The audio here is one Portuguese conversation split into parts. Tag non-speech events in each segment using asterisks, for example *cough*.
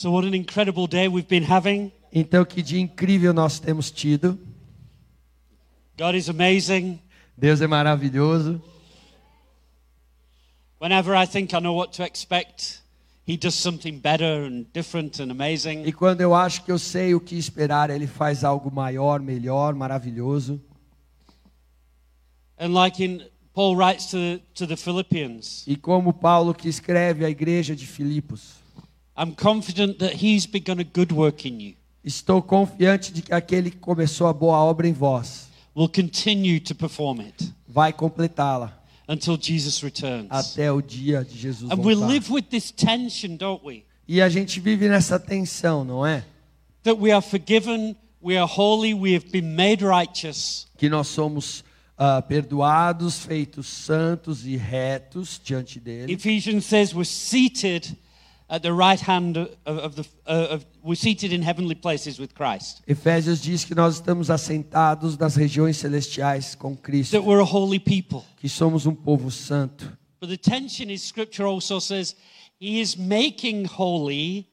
So, what an incredible day we've been having. Então, que dia incrível nós temos tido. God is amazing. Deus é maravilhoso. Whenever I think I know what to expect, He does something better and different and amazing. E quando eu acho que eu sei o que esperar, Ele faz algo maior, melhor, maravilhoso. And like in Paul writes to, to the Philippians, E como Paulo que escreve à igreja de Filipos, estou confiante de que aquele que começou a boa obra em vós will continue to perform it vai completá-la until Jesus returns. até o dia de Jesus And we voltar. live with this tension, don't we? E a gente vive nessa tensão, não é? That we are forgiven, we are holy, we have been made righteous, Que nós somos ah, perdoados, feitos santos e retos diante dele. Ephesians says we're seated at the right hand of, of the uh, of, we're seated in heavenly places with Christ. Efésios diz que nós estamos assentados nas regiões celestiais com Cristo, That we're a holy people. que somos um povo santo. But the tension is scripture also says he is making holy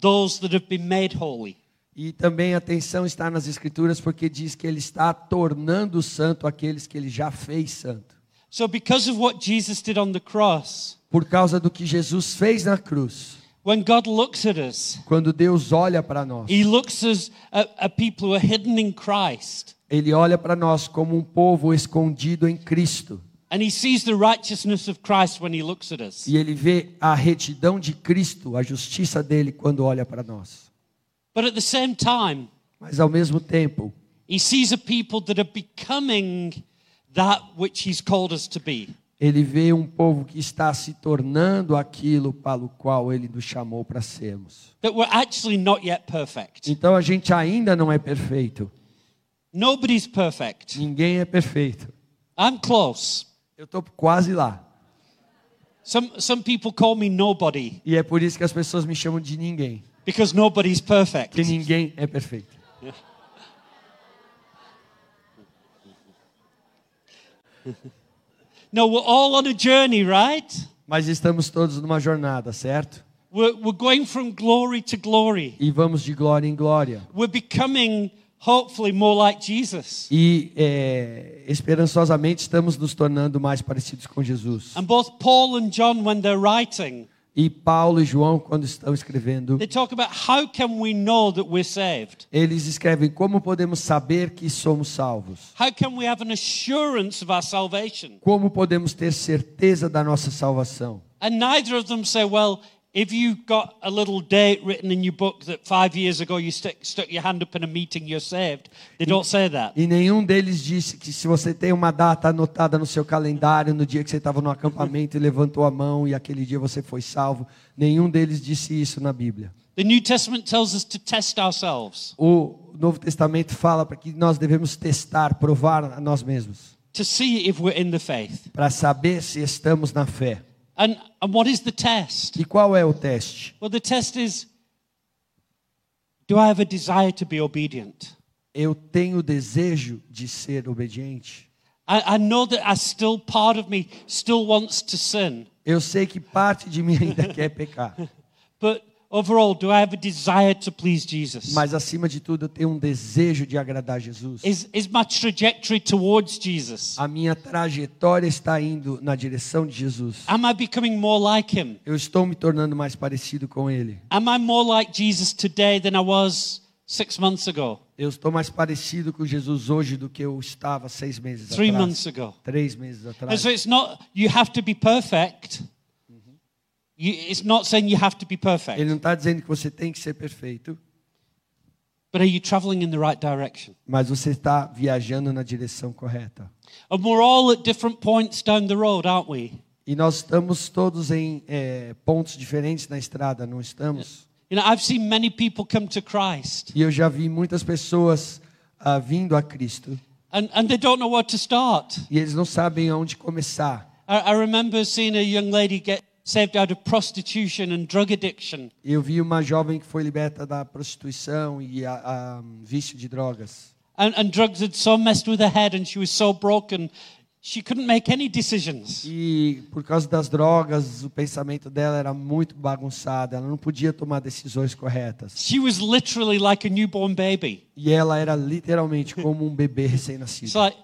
those that have been made holy. E também a atenção está nas escrituras porque diz que ele está tornando santo aqueles que ele já fez santo. So because of what Jesus did on the cross, Por causa do que Jesus fez na cruz, when God looks at us, quando Deus olha para nós, he looks as a, a people who are hidden in Christ. ele olha para nós como um povo escondido em Cristo. And he sees the righteousness of Christ when he looks at us. E ele vê a retidão de Cristo, a justiça dele quando olha para nós. But at the same time, Mas ao mesmo tempo, He sees a people that are becoming that which He's called us to be. Ele vê um povo que está se tornando aquilo para o qual ele nos chamou para sermos. That we're actually not yet perfect. Então a gente ainda não é perfeito. Nobody's perfect. Ninguém é perfeito. I'm close. Eu estou quase lá. Some, some people call me nobody E é por isso que as pessoas me chamam de ninguém. because nobody's perfect. Porque ninguém é perfeito. *laughs* No, we're all on a journey, right? Mas estamos todos numa jornada, certo? We're, we're going from glory to glory. E vamos de glória em glória. We're becoming, hopefully, more like Jesus. E é, esperançosamente estamos nos tornando mais parecidos com Jesus. And both Paul and John, when they're writing, E Paulo e João, quando estão escrevendo, they talk about how can we know that we're saved? eles escrevem como podemos saber que somos salvos. How can we have an assurance of our salvation? Como podemos ter certeza da nossa salvação. And neither of them say, well, if you got a little date written in your book that five years ago you stuck, stuck your hand up in a meeting, you're saved. They don't say that. E nenhum deles disse que se você tem uma data anotada no seu calendário, no dia que você estava no acampamento e levantou a mão e aquele dia você foi salvo, nenhum deles disse isso na Bíblia. The New Testament tells us to test ourselves, O Novo Testamento fala para que nós devemos testar, provar a nós mesmos, to see if we're in the faith. para saber se estamos na fé. And, and what is the test? E qual é o teste? Well, the test is do I have a desire to be obedient? Eu tenho desejo de ser obediente. I, I know that I still, part of me still wants to sin. Eu sei que parte de mim ainda *laughs* quer pecar, But overall, do I have a desire to please Jesus? mas acima de tudo eu tenho um desejo de agradar Jesus. Is, is my trajectory towards Jesus? A minha trajetória está indo na direção de Jesus. Am I becoming more like him? Eu estou me tornando mais parecido com ele. Am I more like Jesus today than I was six months ago, Eu estou mais parecido com Jesus hoje do que eu estava seis meses three atrás. months ago? Três meses And atrás. so it's not, you have to be perfect. It's not saying you have to be Ele perfect, não está dizendo que você tem que ser perfeito, but are you traveling in the right direction? mas você está viajando na direção correta. And we're all at different points down the road, aren't we? E nós estamos todos em eh, pontos diferentes na estrada, não estamos? You know, I've seen many people come to Christ E eu já vi muitas pessoas ah, vindo a Cristo and, and they don't know where to start. e eles não sabem aonde começar. I, I remember seeing a young lady get saved out of prostitution and drug addiction. Eu vi uma jovem que foi liberta da prostituição e a, a vício de drogas. And, and drugs had so messed with her head and she was so broken. she couldn't make any decisions. E por causa das drogas, o pensamento dela era muito bagunçado. Ela não podia tomar decisões corretas. She was literally like a newborn baby. E ela era literalmente como um bebê recém-nascido. like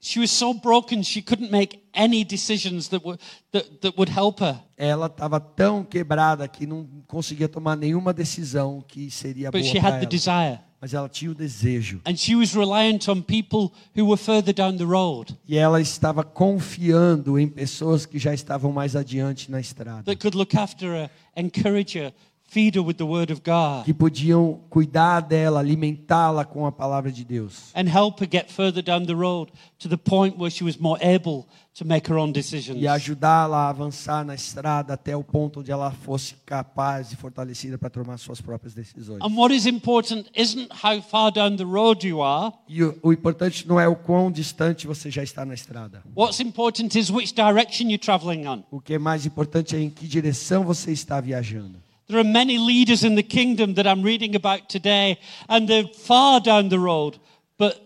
she was so broken she couldn't make any decisions that would that, that would help her. Ela estava tão quebrada que não conseguia tomar nenhuma decisão que seria boa But she para had the ela. desire. Mas ela tinha o desejo. And she was reliant on people who were further down the road E ela estava confiando em pessoas que já estavam mais adiante na estrada. that could look after her, encourage her, feed her with the word of God, Que podiam cuidar dela, alimentá-la com a palavra de Deus. and help her get further down the road to the point where she was more able to make her own decisions. E ajudá-la a avançar na estrada até o ponto onde ela fosse capaz e fortalecida para tomar suas próprias decisões. And what is important isn't how far down the road you are. E o, o importante não é o quão distante você já está na estrada. What's important is which direction you're traveling on. O que é mais importante é em que direção você está viajando. There are many leaders in the kingdom that I'm reading about today, and they're far down the road, but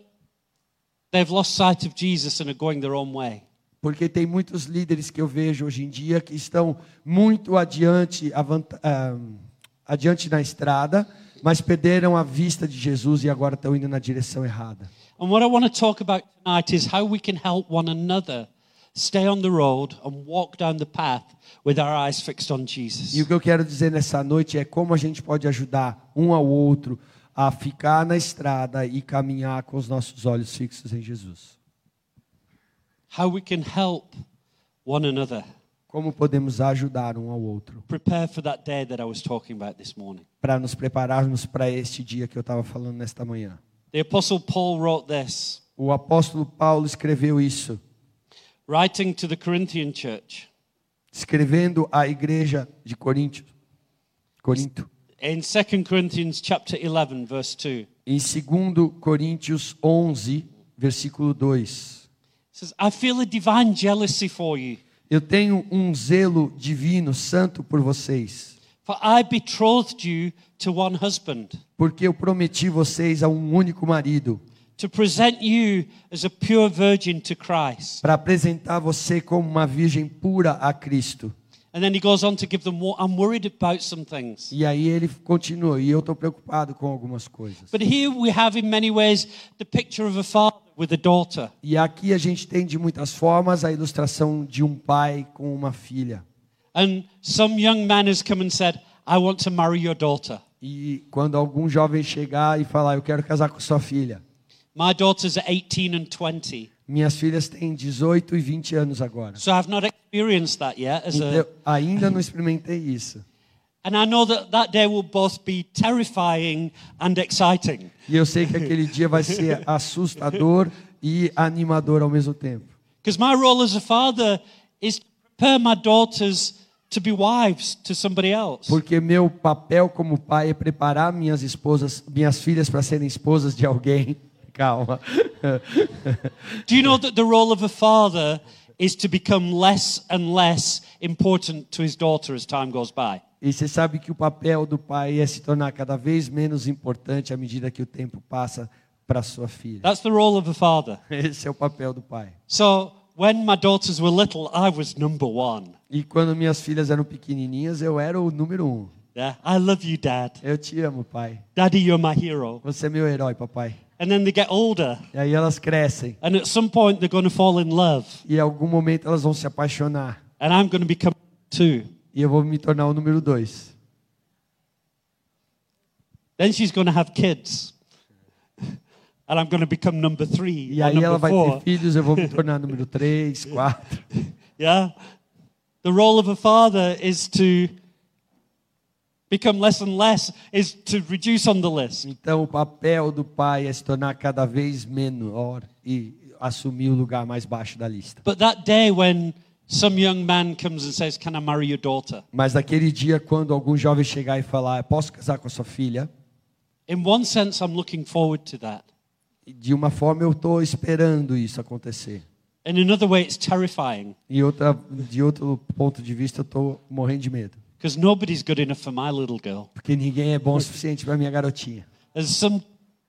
they've lost sight of Jesus and are going their own way. Porque tem muitos líderes que eu vejo hoje em dia que estão muito adiante, avanta- ah, adiante na estrada, mas perderam a vista de Jesus e agora estão indo na direção errada. And what I want to talk about tonight is how we can help one another stay on the road and walk down the path with our eyes fixed on Jesus. E o que eu quero dizer nessa noite é como a gente pode ajudar um ao outro a ficar na estrada e caminhar com os nossos olhos fixos em Jesus. How we can help one another Como podemos ajudar um ao outro prepare for that day that I was talking about this morning. para nos prepararmos para este dia que eu estava falando nesta manhã. The Apostle Paul wrote this, O apóstolo Paulo escreveu isso, writing to the Corinthian church. escrevendo à igreja de Corinto. Corinto. In 2 Corinthians chapter 11 verse 2 Em 2 Coríntios 11, versículo 2. it says I feel a divine jealousy for you Eu tenho um zelo divino, santo por vocês, for I betrothed you to one husband porque eu prometi vocês a um único marido, to present you as a pure virgin to Christ para apresentar você como uma virgem pura a Cristo. and then he goes on to give them more I'm worried about some things E aí ele continua, e eu estou preocupado com algumas coisas. but here we have in many ways the picture of a father with a daughter E aqui a gente tem de muitas formas a ilustração de um pai com uma filha. and some young man has come and said I want to marry your daughter E quando algum jovem chegar e falar, eu quero casar com sua filha. My daughters are 18 and 20 Minhas filhas têm 18 e 20 anos agora. So I've not experienced that yet as Então, a ainda não experimentei isso. and I know that that day will both be terrifying and exciting. E eu sei que aquele dia vai ser *laughs* assustador e animador ao mesmo tempo. Because my role as a father is to prepare my daughters to be wives to somebody else. Porque meu papel como pai é preparar minhas esposas, minhas filhas para serem esposas de alguém. Calma. Do you know that the role of a father is to become less and less important to his daughter as time goes by? E você sabe que o papel do pai é se tornar cada vez menos importante à medida que o tempo passa para sua filha. That's the role of a father. Esse é o papel do pai. So when my daughters were little, I was number one. E quando minhas filhas eram pequenininhas, eu era o número um. Yeah, I love you, Dad. Eu te amo, pai. Daddy, you're my hero. Você é meu herói, papai. And then they get older, E aí elas crescem. and at some point they're going to fall in love, E em algum momento elas vão se apaixonar. and I'm going to become two. E eu vou me tornar o número dois. Then she's going to have kids, and I'm going to become number three E aí ela vai four. ter filhos, eu vou me *laughs* tornar número três, quatro. Yeah, the role of a father is to become less and less, is to reduce on the list. Então o papel do pai é se tornar cada vez menor e assumir o lugar mais baixo da lista. But that day when some young man comes and says, "Can I marry your daughter?" Mas naquele dia, quando algum jovem chegar e falar, posso casar com a sua filha? In one sense, I'm looking forward to that. De uma forma eu estou esperando isso acontecer. In another way, it's terrifying E outra, de outro ponto de vista, eu estou morrendo de medo. Because nobody's good enough for my little girl. Porque ninguém é bom o suficiente para minha garotinha. There's some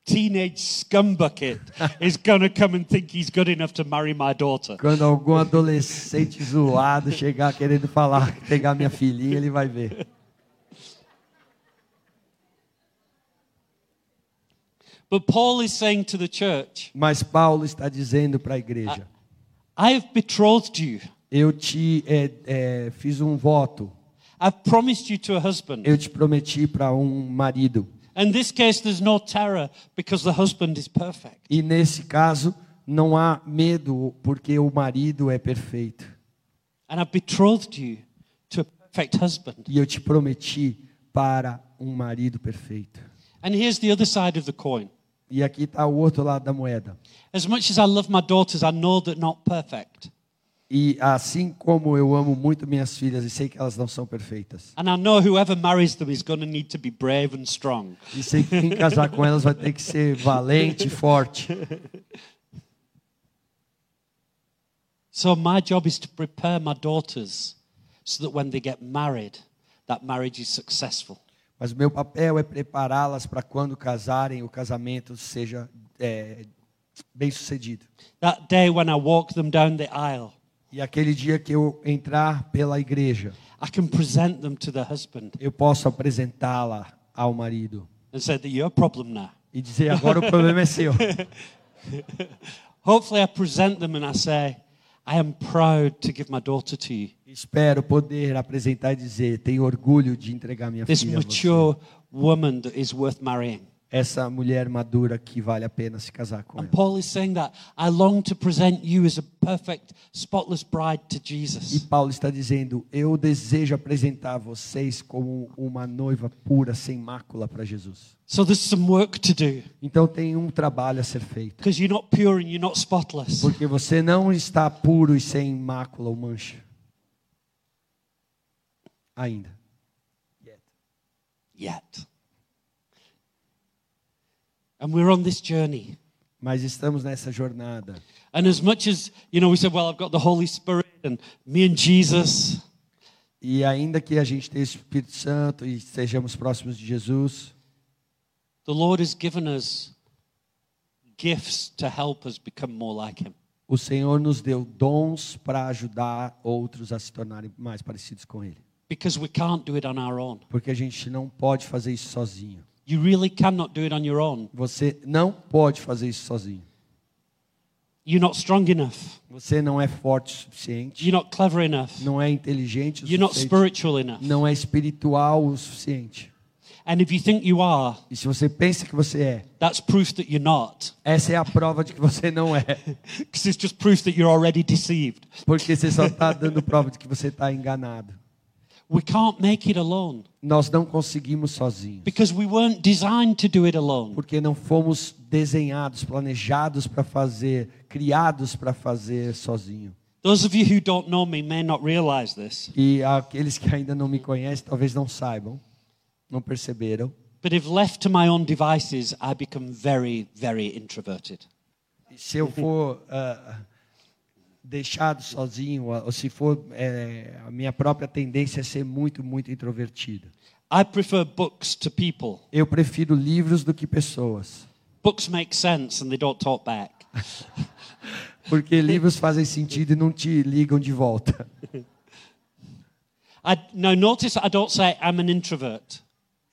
teenage scumbucket *laughs* is going to come and think he's good enough to marry my daughter. Quando algum adolescente zoado chegar querendo falar, pegar minha filhinha, ele vai ver. But Paul is saying to the church, Mas Paulo está dizendo para a igreja: I have betrothed you. Eu te é, é, fiz um voto, I've promised you to a husband. eu te prometi para um marido. In this case, there's no terror because the husband is perfect. E nesse caso, não há medo, porque o marido é perfeito. And I've betrothed you to a perfect husband. E eu te prometi para um marido perfeito. And here's the other side of the coin. E aqui está o outro lado da moeda. As much as I love my daughters, I know that not perfect. E assim como eu amo muito minhas filhas e sei que elas não são perfeitas. And I know whoever marries them is going to need to be brave and strong. E sei que quem casar com elas vai ter que ser valente e forte. So my job is to prepare my daughters so that when they get married, that marriage is successful. Mas o meu papel é prepará-las para quando casarem, o casamento seja é, bem sucedido. That day when I walk them down the aisle, E aquele dia que eu entrar pela igreja, I can present them to the husband eu posso apresentá-la ao marido and say that you're a problem now. e dizer: agora o problema é seu. *laughs* Hopefully, I present them and I say, I am proud to give my daughter to you. Espero poder apresentar e dizer: tenho orgulho de entregar minha This filha a você. mature woman that is worth marrying. Essa mulher madura que vale a pena se casar com And ela. Paul is saying that I long to present you as a perfect, spotless bride to E Jesus. Paulo está dizendo: Eu desejo apresentar vocês como uma noiva pura, sem mácula para Jesus. So there's some work to do Então tem um trabalho a ser feito. because you're not pure and you're not spotless. Porque você não está puro e sem mácula ou mancha. Ainda. Yet. And we're on this journey. Mas estamos nessa jornada. And as much as, you know, we said, well, I've got the Holy Spirit and me and Jesus, E ainda que a gente tenha o Espírito Santo e estejamos próximos de Jesus, the Lord has given us gifts to help us become more like Him. o Senhor nos deu dons para ajudar outros a se tornarem mais parecidos com Ele. Because we can't do it on our own. Porque a gente não pode fazer isso sozinho. You really cannot do it on your own. Você não pode fazer isso sozinho. You're not strong enough. Você não é forte o suficiente, You're not clever enough. não é inteligente o You're not suficiente, spiritual enough. não é espiritual o suficiente. And if you think you are, E se você pensa que você é, that's proof that you're not. essa é a prova de que você não é. *laughs* Because it's just proof that you're already deceived. Porque você só está dando prova de que você está enganado. We can't make it alone Nós não conseguimos sozinhos. because we weren't designed to do it alone. Porque não fomos desenhados, planejados para fazer, criados para fazer sozinho. Those of you who don't know me may not realize this, E aqueles que ainda não me conhecem talvez não saibam, não perceberam. but if left to my own devices, I become very, very introverted. Se eu for ah, deixado sozinho, ou se for eh, a minha própria tendência é ser muito, muito introvertido. I prefer books to people. Eu prefiro livros do que pessoas. Books make sense and they don't talk back. *laughs* Porque livros fazem sentido e não te ligam de volta. I, now, notice I don't say I'm an introvert.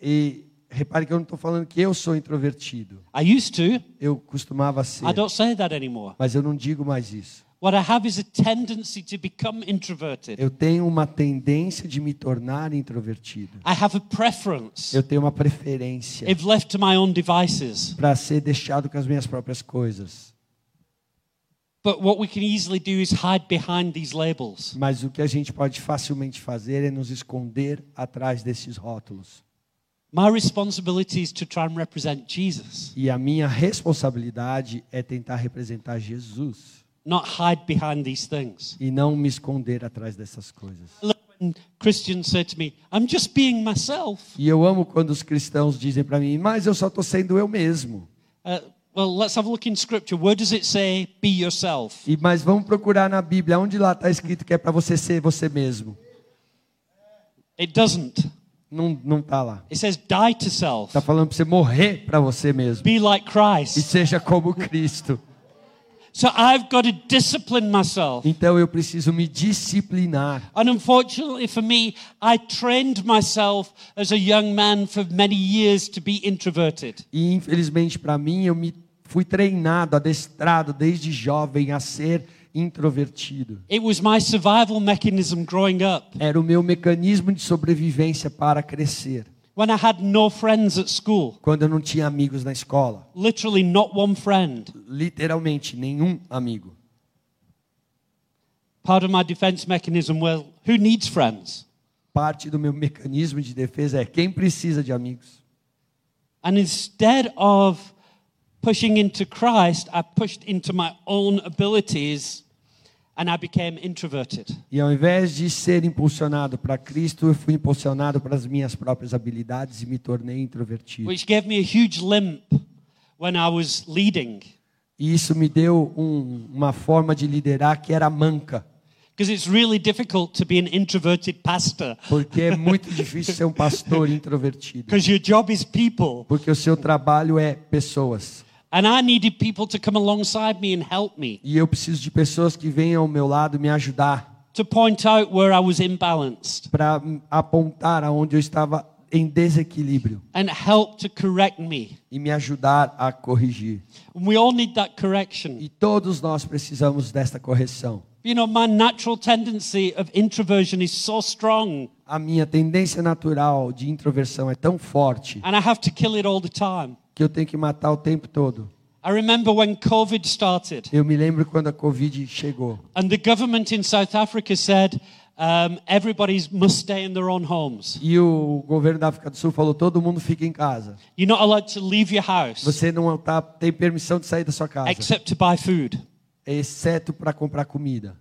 E repare que eu não estou falando que eu sou introvertido. I used to. Eu costumava ser, I don't say that anymore. mas eu não digo mais isso. What I have is a tendency to become introverted. Eu tenho uma tendência de me tornar introvertido. I have a preference. Eu tenho uma preferência If left to my own devices. para ser deixado com as minhas próprias coisas. But what we can easily do is hide behind these labels. Mas o que a gente pode facilmente fazer é nos esconder atrás desses rótulos. My responsibility is to try and represent Jesus, E a minha responsabilidade é tentar representar Jesus not hide behind these things. e não me esconder atrás dessas coisas. Christians say to me, I'm just being myself. E eu amo quando os cristãos dizem para mim, mas eu só estou sendo eu mesmo. Uh, well, let's have a look in Scripture. Where does it say, be yourself? E mas vamos procurar na Bíblia onde lá está escrito que é para você ser você mesmo. It doesn't. Não, não tá lá. It says, die to self. Tá falando para você morrer para você mesmo. Be like E Christ. seja como Cristo. So I've got to discipline myself. Então eu preciso me disciplinar. And unfortunately for me, I trained myself as a young man for many years to be introverted. E infelizmente para mim, eu me fui treinado, adestrado desde jovem a ser introvertido. It was my survival mechanism growing up. Era o meu mecanismo de sobrevivência para crescer. When I had no friends at school, Quando eu não tinha amigos na escola, literally not one friend, literalmente nenhum amigo. part of my defense mechanism, well, who needs friends? Parte do meu mecanismo de defesa é quem precisa de amigos. And instead of pushing into Christ, I pushed into my own abilities E ao invés de ser impulsionado para Cristo, eu fui impulsionado para as minhas próprias habilidades e me tornei introvertido. which gave me a huge limp when I was leading. E isso me deu um- uma forma de liderar que era manca, Because it's really difficult to be an introverted pastor. porque é muito *laughs* difícil ser um pastor introvertido, *laughs* Because your job is people. porque o seu trabalho é pessoas. And I needed people to come alongside me and help me, E eu preciso de pessoas que venham ao meu lado me ajudar to point out where I was imbalanced para apontar aonde eu estava em desequilíbrio and help to correct me. e me ajudar a corrigir. And we all need that correction. E todos nós precisamos desta correção. You know, my natural tendency of introversion is so strong, A minha tendência natural de introversão é tão forte and I have to kill it all the time. Que eu tenho que matar o tempo todo. I remember when COVID started. Eu me lembro quando a Covid chegou. And the government in South Africa said um, everybody must stay in their own homes. E o governo da África do Sul falou: todo mundo fica em casa. You're not allowed to leave your house Você não tá, tem permissão de sair da sua casa, except to buy food. exceto para comprar comida.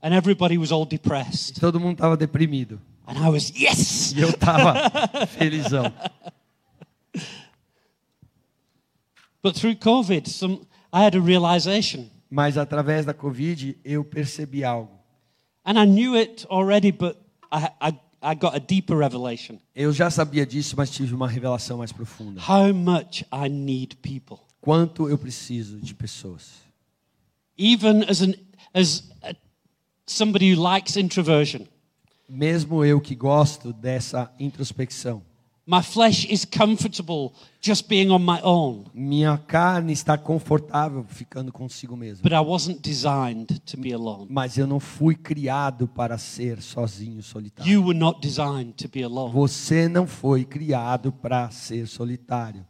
And everybody was all depressed. Todo mundo estava deprimido. And I was, yes! E eu estava *laughs* felizão. But through COVID, some, I had a realization. Mas através da Covid eu percebi algo. And I knew it already, but I, I, I got a deeper revelation. Eu já sabia disso, mas tive uma revelação mais profunda. How much I need people. Quanto eu preciso de pessoas. Even as, an, as a, somebody who likes introversion, Mesmo eu que gosto dessa introspecção. My flesh is comfortable just being on my own. Minha carne está confortável ficando consigo mesmo. But I wasn't designed to be alone. Mas eu não fui criado para ser sozinho, solitário. You were not designed to be alone. Você não foi criado para ser solitário.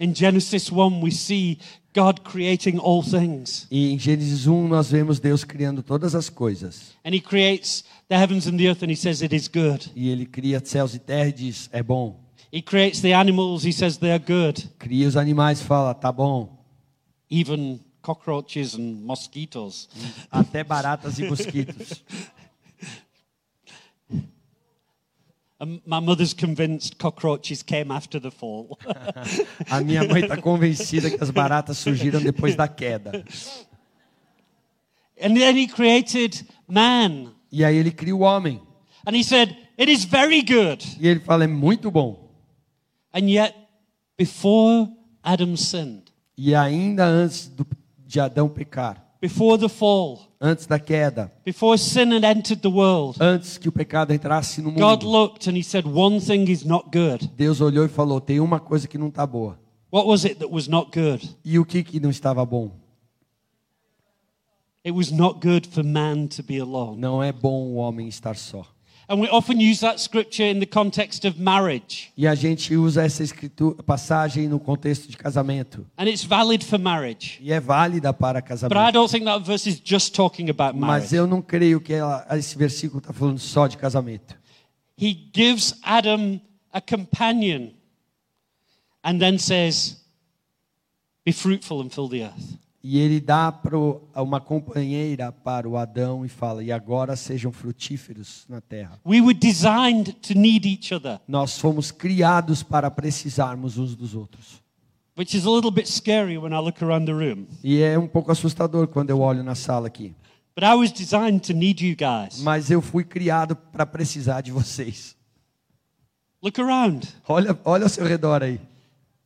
In Genesis 1, we see God creating all things. E em Gênesis 1 nós vemos Deus criando todas as coisas. And He creates the heavens and the earth, and He says it is good. E ele cria céus e terra e diz: "É bom". He creates the animals, He says they are good. Cria os animais e fala: "Tá bom". Even cockroaches and mosquitoes. Até baratas e mosquitos. *laughs* My mother's convinced cockroaches came after the fall. *laughs* A minha mãe está *laughs* convencida que as baratas surgiram depois da queda. and then He created man. E aí ele cria o homem. And He said, It is very good. E ele fala: "É muito bom". And yet, before Adam sinned, E ainda antes do, de Adão pecar, before the fall, antes da queda, before sin had entered the world, antes que o pecado entrasse no God mundo, looked and He said, One thing is not good. Deus olhou e falou: tem uma coisa que não está boa. What was it that was not good? E o que que não estava bom? It was not good for man to be alone. Não é bom o homem estar só. And we often use that scripture in the context of marriage. E a gente usa essa escritura, passagem no contexto de casamento. And it's valid for marriage. E é válida para But I don't think that verse is just talking about Mas marriage. eu não creio que ela, esse versículo está falando só de casamento. He gives Adam a companion and then says, Be fruitful and fill the earth. E ele dá pro, uma companheira para o Adão e fala: e agora sejam frutíferos na terra. We were designed to need each other, Nós fomos criados para precisarmos uns dos outros. which is a little bit scary when I look around the room. E é um pouco assustador quando eu olho na sala aqui. But I was designed to need you guys. Mas eu fui criado para precisar de vocês. Look around. Olha, olha ao seu redor aí.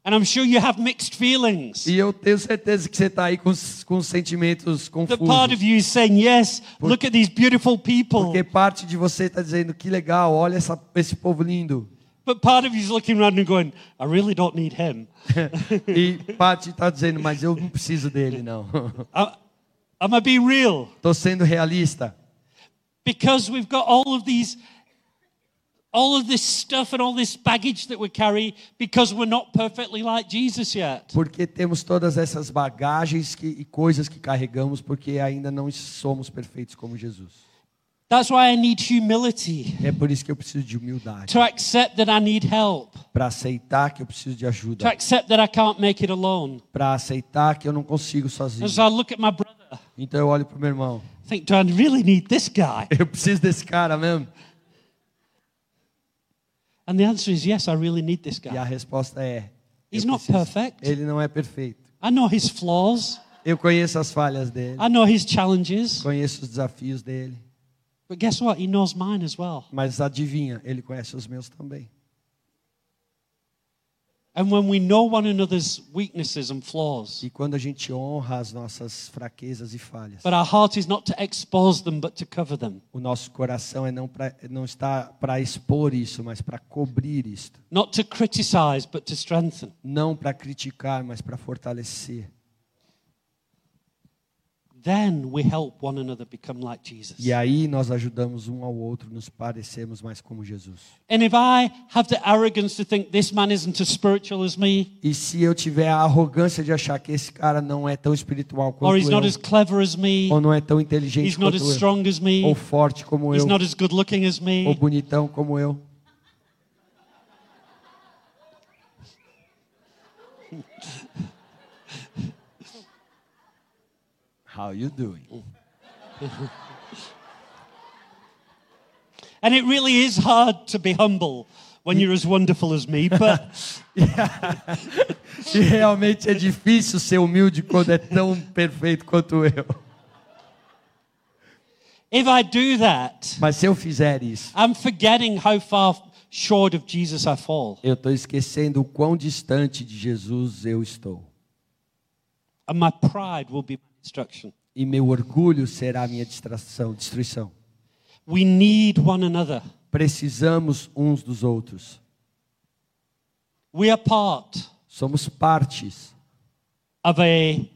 And I'm sure you have mixed feelings. E eu tenho certeza que você está aí com, com os sentimentos That part confusos. of you is saying, Yes, look at these beautiful people. Porque parte de você está dizendo que legal, olha essa, esse povo lindo. But part of you is looking around and going, I really don't need him. *laughs* E parte está dizendo, mas eu não preciso dele, não. *laughs* I- Am I being real? Estou sendo realista. Because we've got all of these, all of this stuff and all this baggage that we carry because we're not perfectly like Jesus yet. Porque temos todas essas bagagens que, e coisas que carregamos, porque ainda não somos perfeitos como Jesus. That's why I need humility É por isso que eu preciso de humildade. to accept that I need help, Para aceitar que eu preciso de to ajuda. accept that I can't make it alone. Para aceitar que eu não consigo sozinho. As I look at my brother, Então eu olho para o meu irmão. I think, do I really need this guy? *laughs* Eu preciso desse cara mesmo? And the answer is yes, I really need this E a guy. resposta é: He's not preciso. perfect. Ele não é perfeito. I know his flaws. Eu conheço as falhas dele, I know his challenges. conheço os desafios dele. But guess what? He knows mine as well. Mas adivinha, ele conhece os meus também. And when we know one another's weaknesses and flaws, E quando a gente honra as nossas fraquezas e falhas, but our heart is not to expose them, but to cover them. o nosso coração é não, pra, não está para expor isso, mas para cobrir isto. Not to criticize, but to strengthen. Não para criticar, mas para fortalecer. Then we help one another become like Jesus. E aí nós ajudamos um ao outro, nos parecemos mais como Jesus. And if I have the arrogance to think this man isn't as spiritual as me, E se eu tiver a arrogância de achar que esse cara não é tão espiritual or quanto he's not eu, as clever as me, ou não é tão inteligente he's not quanto as eu, strong as me, ou forte como he's eu, not as good looking as ou me, bonitão como eu, How you doing? *laughs* and it really is hard to be humble when you're as wonderful as me, but *laughs* E realmente é difícil ser humilde quando é tão perfeito quanto eu. if I do that, Mas se eu fizer isso, I'm forgetting how far short of Jesus I fall. eu estou esquecendo o quão distante de Jesus eu estou. And my pride will be destruction. E meu orgulho será minha distração, destruição. We need one another. Precisamos uns dos outros. We are part Somos partes of a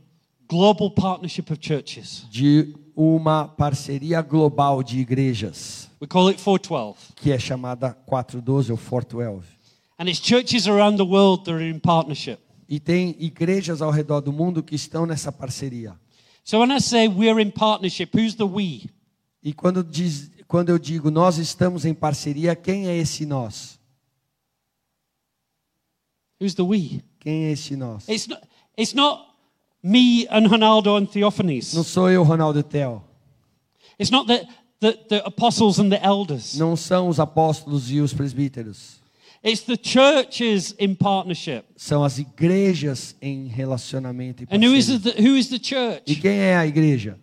global partnership of churches. de uma parceria global de igrejas, We call it 412. que é chamada 412 ou 412. And it's churches around the world that are in partnership. E tem igrejas ao redor do mundo que estão nessa parceria. So when I say we're in partnership, who's the we? E quando, diz, quando eu digo nós estamos em parceria, quem é esse nós? Who's the we? Quem é esse nós? It's not, it's not me and Ronaldo and Theophanes. Não sou eu, Ronaldo e Theo. It's not the, the, the apostles and the elders. Não são os apóstolos e os presbíteros. It's the churches in partnership. São as igrejas em relacionamento e And who is, the, who is the E church? quem é a igreja?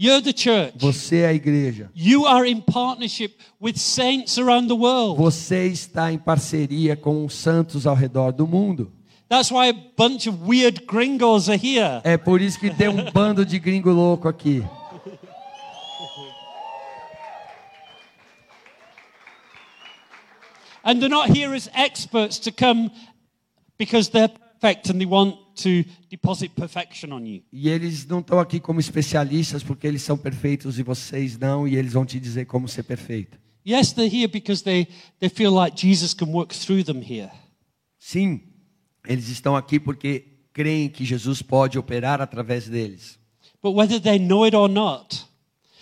You're the church. Você é a igreja. You are in partnership with saints around the world. Você está em parceria com os santos ao redor do mundo. That's why a bunch of weird gringos are here. É por isso que tem um bando de gringo louco aqui. And they're not here as experts to come because they're perfect and they want to deposit perfection on you. E eles não estão aqui como especialistas porque eles são perfeitos e vocês não, e eles vão te dizer como ser perfeito. Yes, they're here because they, they feel like Jesus can work through them here. Sim, eles estão aqui porque creem que Jesus pode operar através deles. But whether they know it or not,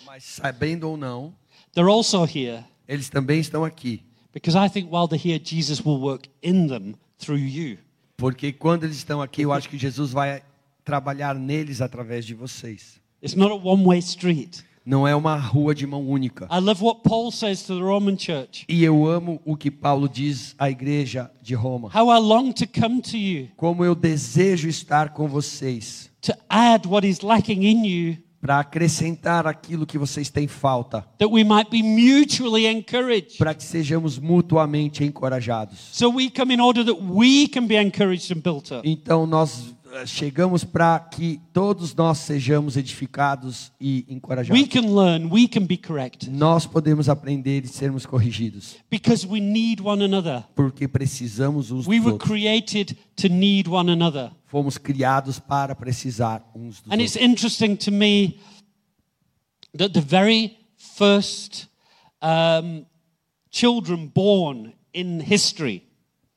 Mas sabendo ou não, they're also here eles também estão aqui. Because I think while they're here, Jesus will work in them through you. Porque quando eles estão aqui, eu acho que Jesus vai trabalhar neles através de vocês. It's not a one way street. Não é uma rua de mão única. I love what Paul says to the Roman church. E eu amo o que Paulo diz à igreja de Roma. How I long to come to you Como eu desejo estar com vocês to add what is lacking in you para acrescentar aquilo que vocês têm falta, that we might be mutually encouraged. para que sejamos mutuamente encorajados. So we come in order that we can be encouraged and built up. Então nós eh, chegamos para que todos nós sejamos edificados e encorajados. We can learn, we can be corrected Nós podemos aprender e sermos corrigidos, because we need one another. porque precisamos uns We dos outros. Fomos criados para precisar uns dos And it's outros. interesting to me that the very first um, children born in history,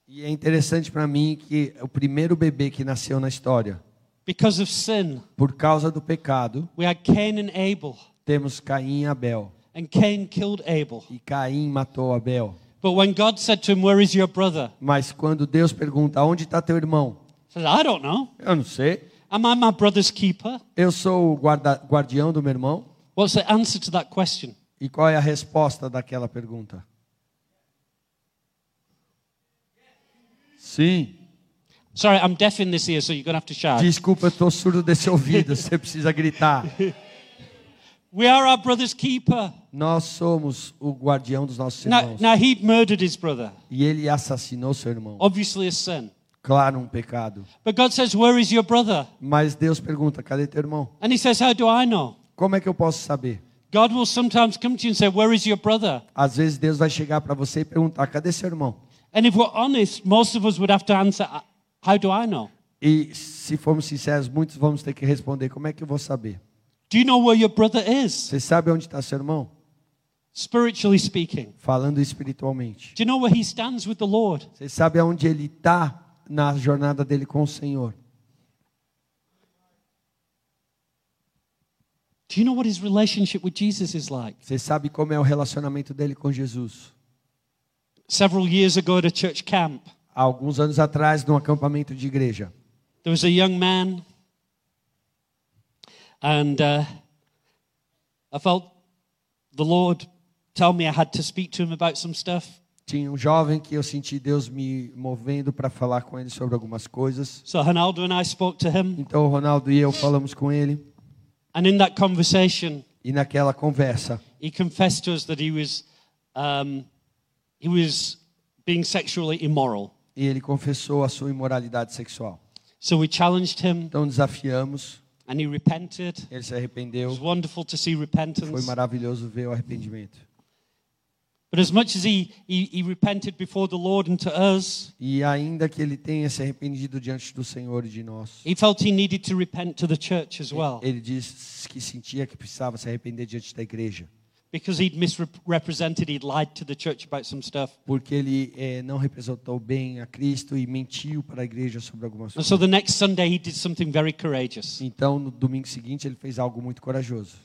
E é interessante para mim que o primeiro bebê que nasceu na história, because of sin, por causa do pecado, we had Cain and Abel. temos Caim e Abel. And Cain killed Abel. E Caim matou Abel. But when God said to him, Where is your brother? Mas quando Deus pergunta, onde está teu irmão? Said, I don't know. Eu não sei. Am I my brother's keeper? Eu sou o guarda, guardião do meu irmão. What's the answer to that question? E qual é a resposta daquela pergunta? Sim. Sorry, I'm deaf in this ear, so you're going to have to shout. Desculpa, eu estou surdo desse ouvido. Você precisa gritar. *laughs* We are our brother's keeper. Nós somos o guardião dos nossos Now, irmãos. now he'd murdered his brother, E ele assassinou seu irmão. obviously a sin. Claro, um pecado. But God says, Where is your brother? Mas Deus pergunta: cadê teu irmão? And he says, How do I know? Como é que eu posso saber? God will sometimes come to you and say, Where is your brother? Às vezes Deus vai chegar para você e perguntar: cadê seu irmão? And if we're honest, most of us would have to answer, How do I know? E se formos sinceros, muitos vamos ter que responder: como é que eu vou saber? Do you know where your brother is? Você sabe onde está seu irmão? Spiritually speaking. Falando espiritualmente. Do you know where he stands with the Lord? Você sabe aonde ele está na jornada dele com o Senhor? Do you know what his relationship with Jesus is like? Você sabe como é o relacionamento dele com Jesus? Several years ago at a church camp, Há alguns anos atrás, num acampamento de igreja, there was a young man, and uh, I felt the Lord tell me I had to speak to him about some stuff. Tinha um jovem que eu senti Deus me movendo para falar com ele sobre algumas coisas. So Ronaldo and I spoke to him, Então Ronaldo e eu falamos com ele and in that conversation, e naquela conversa he confessed to us that he was um, he was being sexually immoral. e ele confessou a sua imoralidade sexual. So we challenged him, Então desafiamos, and he repented. ele se It arrependeu. was wonderful to see Foi repentance. maravilhoso ver o arrependimento. E ainda que ele tenha se arrependido diante do Senhor e de nós, he felt he needed to repent to the church as well ele disse que sentia que precisava se arrepender diante da igreja, because he'd misrepresented, he'd lied to the church about some stuff. porque ele eh, não representou bem a Cristo e mentiu para a igreja sobre algumas And so coisas. the next Sunday, he did something very courageous. Então, no domingo seguinte, ele fez algo muito corajoso.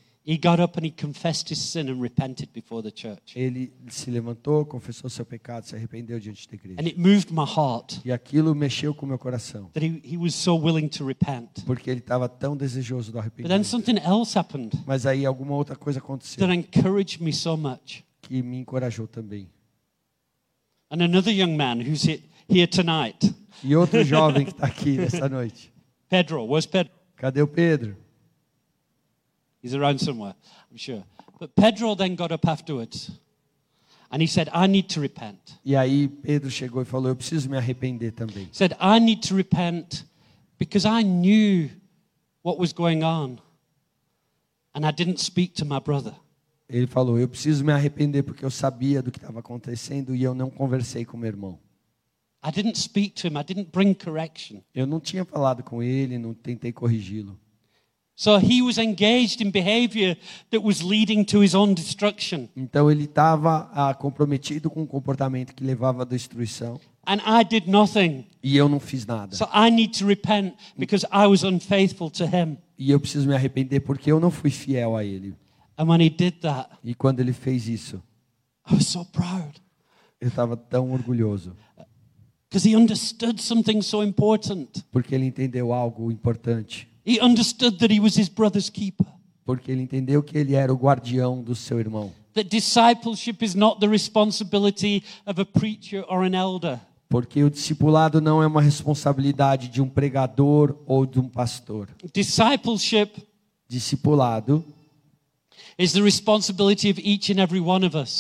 Ele se levantou, confessou seu pecado, se arrependeu diante da igreja. And it moved my heart E aquilo mexeu com meu coração, that he, he was so willing to repent. porque ele estava tão desejoso do But then arrependimento. something else happened Mas aí alguma outra coisa aconteceu that encouraged me so much. que me encorajou também. And another young man who's he- here tonight, E outro jovem que está aqui nessa noite. *laughs* Pedro, where's Pedro? Cadê o Pedro? He's around somewhere, I'm sure. But Pedro then got up afterwards and he said, I need to repent. E aí Pedro chegou e falou: Eu preciso me arrepender também. He said, I need to repent because I knew what was going on and I didn't speak to my brother. Ele falou: Eu preciso me arrepender porque eu sabia do que estava acontecendo e eu não conversei com meu irmão. I didn't speak to him, I didn't bring correction. Eu não tinha falado com ele, não tentei corrigi-lo. So he was engaged in behavior that was leading to his own destruction. Então ele estava ah, comprometido com um comportamento que levava à destruição And I did nothing. e eu não fiz nada. So I need to repent because I was unfaithful to him. E eu preciso me arrepender porque eu não fui fiel a ele. And when he did that, E quando ele fez isso, I was so proud eu estava tão orgulhoso because he understood something so important. porque ele entendeu algo importante. He understood that he was his brother's keeper. Porque ele entendeu que ele era o guardião do seu irmão. That discipleship is not the responsibility of a preacher or an elder. Porque o discipulado não é uma responsabilidade de um pregador ou de um pastor. Discipleship Discipulado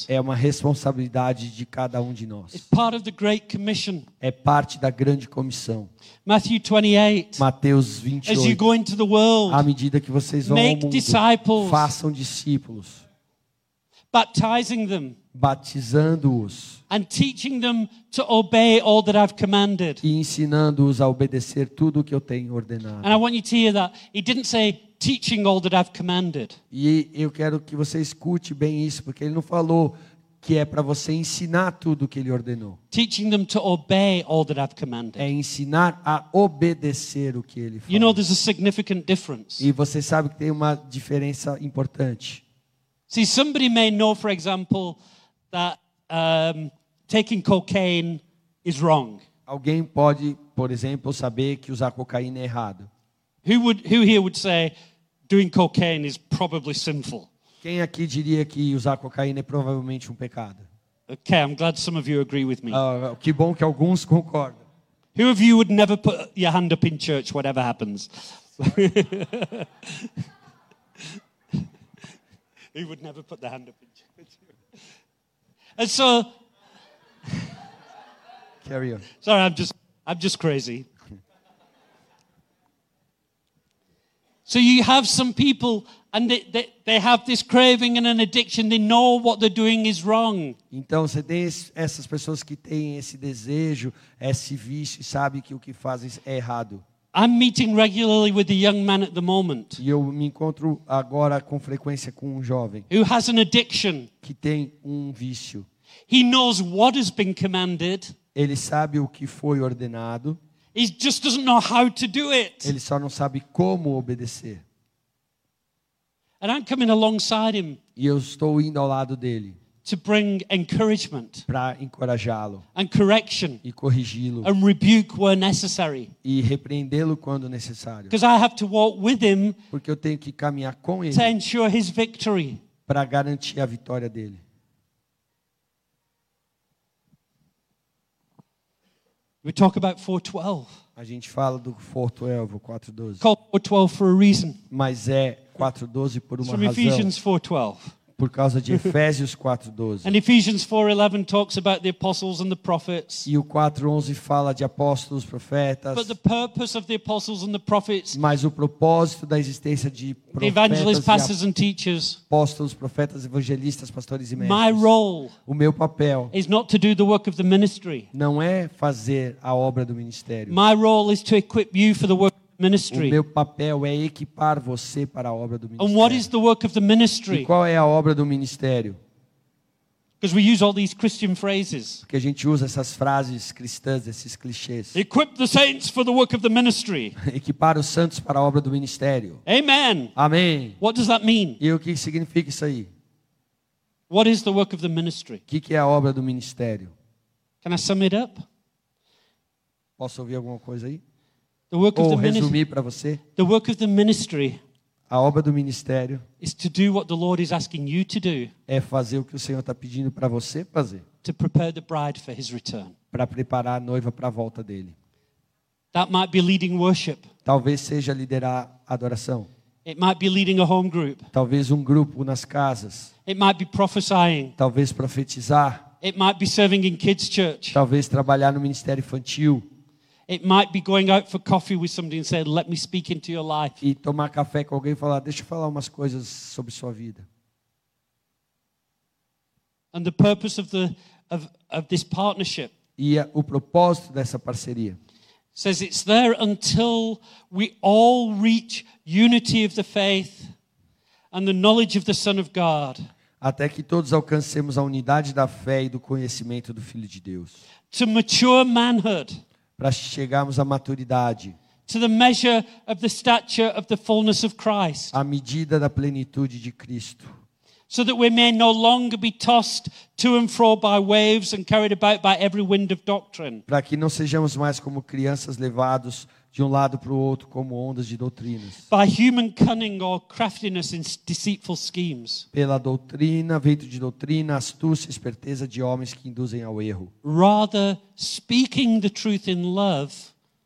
é uma responsabilidade de cada um de nós. It's part of the Great Commission. É parte da grande comissão. Matthew 28. Mateus As you 28. go into the world, À medida que vocês vão ao mundo, disciples. façam discípulos, baptizing them batizando-os and teaching them to obey all that I've commanded. e ensinando-os a obedecer tudo o que eu tenho ordenado. And I want you to hear that. He didn't say teaching all that I've commanded. E eu quero que você escute bem isso, porque ele não falou que é para você ensinar tudo o que ele ordenou. Teaching them to obey all that I've commanded. É ensinar a obedecer o que ele You know, there's a significant difference. E você sabe que tem uma diferença importante. See, somebody may know, for example, that um, taking cocaine is wrong. Alguém pode, por exemplo, saber que usar cocaína é errado. Who would, who here would say doing cocaine is probably sinful? Quem aqui diria que usar cocaína é provavelmente um pecado? Okay, I'm glad some of you agree with me. Ah, que bom que alguns concordam. Who of you would never put your hand up in church, whatever happens? *laughs* Who would never put their hand up in church? And so, Carry on. sorry, I'm just, I'm just crazy. So you have some people, and they, they, they have this craving and an addiction. They know what they're doing is wrong. Então você tem essas pessoas que têm esse desejo, esse vício e sabem que o que fazem é errado. I'm meeting regularly with a young man at the moment E eu me encontro agora com frequência com um jovem who has an addiction. que tem um vício. He knows what has been commanded. Ele sabe o que foi ordenado, He just doesn't know how to do it. ele só não sabe como obedecer. And I'm coming alongside him E eu estou indo ao lado dele to bring encouragement para encorajá-lo and correction e corrigi-lo and rebuke where necessary. e repreendê-lo quando necessário, Because I have to walk with him porque eu tenho que caminhar com ele to ensure his victory. para garantir a vitória dele. We talk about 412. A gente fala do 412, 412, Called 412 for a reason. mas é 412 por It's uma from razão, Ephesians 412. Por causa de Efésios *laughs* 412. And Ephesians 4:11 talks about the apostles and the prophets. E o 4:11 fala de apóstolos, profetas, But the purpose of the apostles and the prophets, mas o propósito da existência de the evangelists, profetas, pastors, and teachers, apóstolos, profetas, evangelistas, pastores e my mestres. role O meu papel is not to do the work of the ministry. não é fazer a obra do ministério. My role is to equip you for the work the O ministry. meu papel é equipar você para a obra do And what is ministério. the work of the E ministry? qual é a obra do ministério? Because we use all these Christian phrases. Porque a gente usa essas frases cristãs, esses clichês. Equip the saints for the work of the ministry. *laughs* Equipar os santos para a obra do ministério. Amen. Amém. What does that mean? E o que significa isso aí? What is the work of the ministry? O que que é a obra do ministério? Can I sum it up? Posso ouvir alguma coisa aí? The work of Ou the ministry, resumir para você? the work of the ministry A obra do ministério is to do what the Lord is asking you to do é fazer o que o Senhor está pedindo para você fazer, to prepare the bride for his return. para preparar a noiva para a volta dele. That might be leading worship. Talvez seja liderar a adoração, It might be leading a home group. talvez um grupo nas casas, It might be prophesying. talvez profetizar, It might be serving in kids' church. talvez trabalhar no ministério infantil e tomar café com alguém e falar: "Deixa eu falar umas coisas sobre sua vida". And the purpose of, the, of, of this partnership E o propósito dessa parceria. says it's there until we all reach unity of the faith and the knowledge of the Son of God, até que todos alcancemos a unidade da fé e do conhecimento do Filho de Deus, to mature manhood, para chegarmos à maturidade, to the measure of the stature of the fullness of Christ, à medida da plenitude de Cristo, so that we may no longer be tossed to and fro by waves and carried about by every wind of doctrine, para que não sejamos mais como crianças levados de um lado para o outro como ondas de doutrinas, by human cunning or craftiness in deceitful schemes. pela doutrina, vento de doutrina, astúcia esperteza de homens que induzem ao erro, Rather, speaking the truth in love,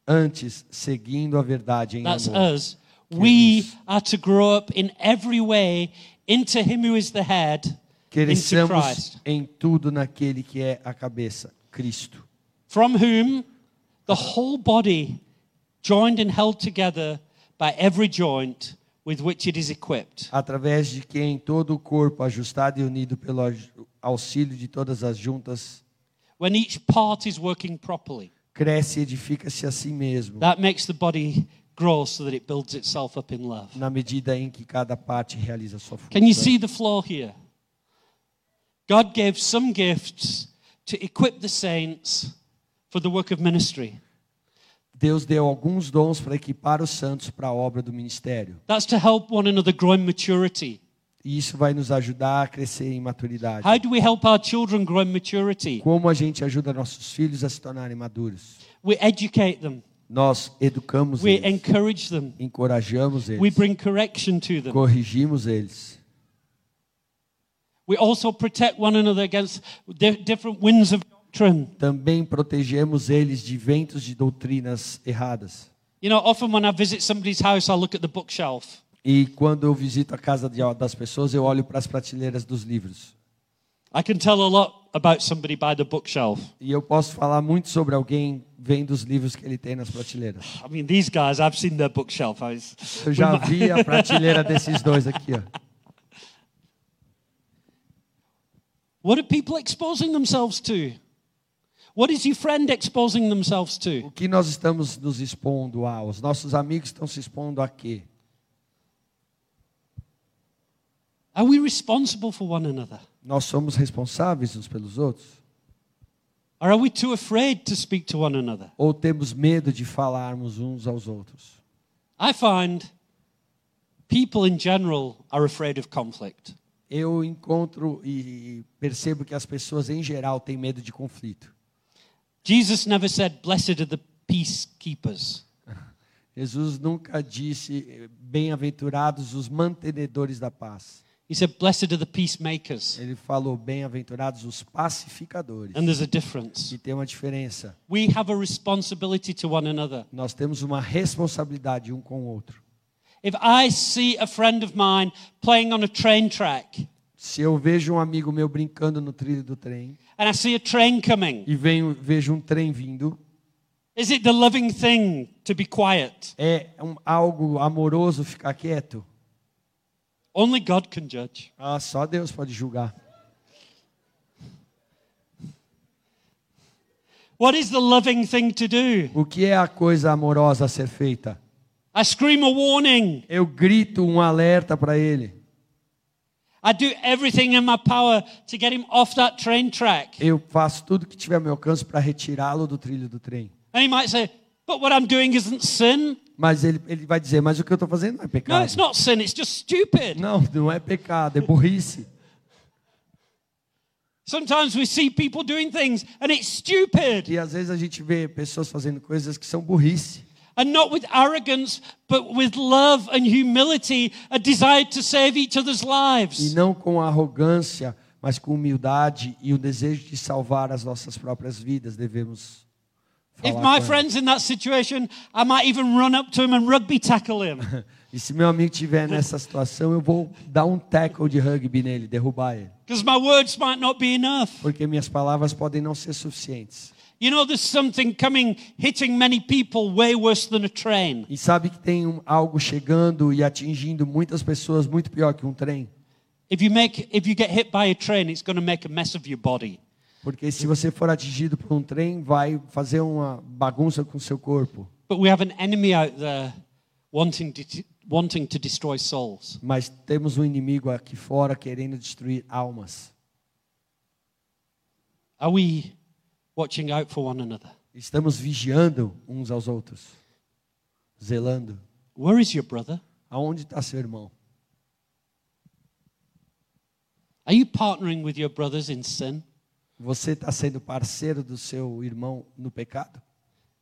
antes seguindo a verdade em that's amor. us, we are to grow up in every way into Him who is the head, Cresçamos em tudo naquele que é a cabeça, Cristo. from whom the whole body, joined and held together by every joint with which it is equipped, através de quem todo o corpo, ajustado e unido pelo auxílio de todas as juntas, when each part is working properly, cresce e edifica-se a si mesmo, that makes the body grow so that it builds itself up in love. na medida em que cada parte realiza sua Can you see the flaw here? God gave some gifts to equip the saints for the work of ministry. Deus deu alguns dons para equipar os santos para a obra do ministério. That's to help one another grow in maturity. E isso vai nos ajudar a crescer em maturidade. How do we help our children grow in maturity? Como a gente ajuda nossos filhos a se tornarem maduros? We educate them, Nós educamos we eles, encourage them, encorajamos we eles, bring correction to them. corrigimos eles. We also protect one another against di- different winds of Também protegemos eles de ventos de doutrinas erradas. You know, often when I visit somebody's house, I look at the bookshelf. E quando eu visito a casa de- das pessoas, eu olho para as prateleiras dos livros. I can tell a lot about somebody by the bookshelf. E eu posso falar muito sobre alguém vendo os livros que ele tem nas prateleiras. *sighs* I mean, these guys, I've seen their bookshelf. I was, *laughs* Eu já vi a prateleira desses dois aqui. Ó. What are people exposing themselves to? What is your friend exposing themselves to? O que nós estamos nos expondo a? Os nossos amigos estão se expondo a quê? Are we responsible for one another? Nós somos responsáveis uns pelos outros? Or are we too afraid to speak to one another? Ou temos medo de falarmos uns aos outros? I find people in general are afraid of conflict. Eu encontro e percebo que as pessoas em geral têm medo de conflito. Jesus never said, Blessed are the peacekeepers. *laughs* Jesus nunca disse bem-aventurados os mantenedores da paz. He said, Blessed are the peacemakers. Ele falou bem-aventurados os pacificadores. And there's a difference. E tem uma diferença. We have a responsibility to one another. Nós temos uma responsabilidade um com o outro. If I see a friend of mine playing on a train track Se eu vejo um amigo meu brincando no trilho do trem and I see a train coming, e venho, vejo um trem vindo, is it the loving thing to be quiet? é um, algo amoroso ficar quieto? Only God can judge. Ah, só Deus pode julgar. What is the loving thing to do? O que é a coisa amorosa a ser feita? I scream a warning. Eu grito um alerta para ele. Eu faço tudo que tiver ao meu alcance para retirá-lo do trilho do trem. And he might say, But what I'm doing isn't sin. Mas ele, ele vai dizer, mas o que eu estou fazendo não é No, pecado. it's not sin, it's just stupid. Não, não é pecado, é burrice. Sometimes we see people doing things and it's stupid. E às vezes a gente vê pessoas fazendo coisas que são burrice. And not with arrogance, but with love and humility, a desire to save each other's E lives. não com arrogância, mas com humildade e o desejo de salvar as nossas próprias vidas. Devemos If my friend's in that situation, I might even run up to him and rugby tackle him. *laughs* E se meu amigo estiver nessa situação, eu vou dar um tackle de rugby nele, derrubar ele. Because my words might not be enough. Porque minhas palavras podem não ser suficientes. You know, there's something coming, hitting many people way worse than a train. E sabe que tem um- algo chegando e atingindo muitas pessoas muito pior que um trem? If you make, if you get hit by a train, it's going to make a mess of your body. Porque se você for atingido por um trem, vai fazer uma bagunça com o seu corpo. But we have an enemy out there wanting to, wanting to destroy souls. Mas temos um inimigo aqui fora querendo destruir almas. Are we watching out for one another? Estamos vigiando uns aos outros, zelando. Where is your brother? Aonde está seu irmão? Are you partnering with your brothers in sin? Você está sendo parceiro do seu irmão no pecado?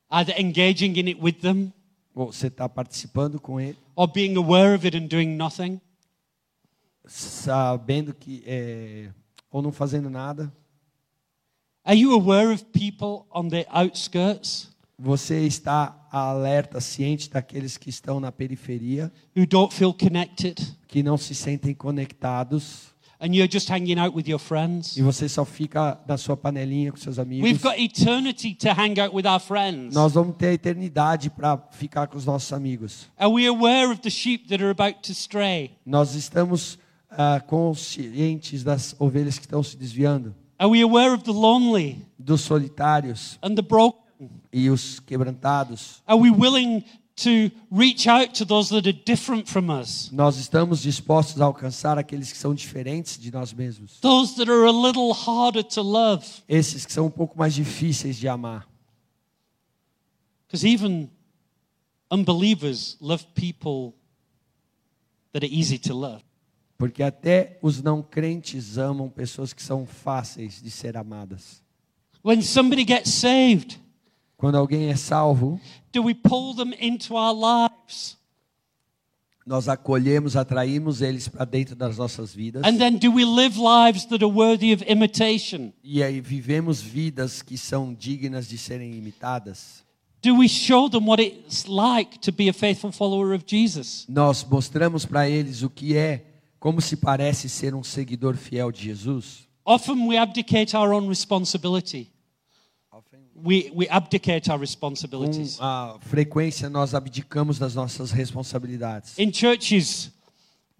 Either engaging in it with them Ou você está participando com ele, or being aware of it and doing nothing? sabendo que é, ou não fazendo nada? Are you aware of people on the outskirts? Você está alerta, ciente daqueles que estão na periferia, who don't feel connected, que não se sentem conectados, and you're just hanging out with your friends. e você só fica na sua panelinha com seus amigos. We've got eternity to hang out with our friends. Nós vamos ter a eternidade para ficar com os nossos amigos. Are we aware of the sheep that are about to stray? Nós estamos ah, conscientes das ovelhas que estão se desviando, Are we aware of the lonely dos solitários and the broken? e os quebrantados. Are we willing to reach out to those that are different from us? Nós estamos dispostos a alcançar aqueles que são diferentes de nós mesmos. Those that are a little harder to love? Esses que são um pouco mais difíceis de amar. Because even unbelievers love people that are easy to love. Porque até os não crentes amam pessoas que são fáceis de ser amadas. When somebody gets saved, Quando alguém é salvo, do we pull them into our lives? nós acolhemos, atraímos eles para dentro das nossas vidas. And then do we live lives that are worthy of imitation? E aí vivemos vidas que são dignas de serem imitadas. Do we show them what it's like to be a faithful follower of Jesus? Nós mostramos para eles o que é, como se parece ser um seguidor fiel de Jesus. Often we abdicate our own responsibility. We, we abdicate our Com responsibilities. a frequência nós abdicamos das nossas responsabilidades. In churches,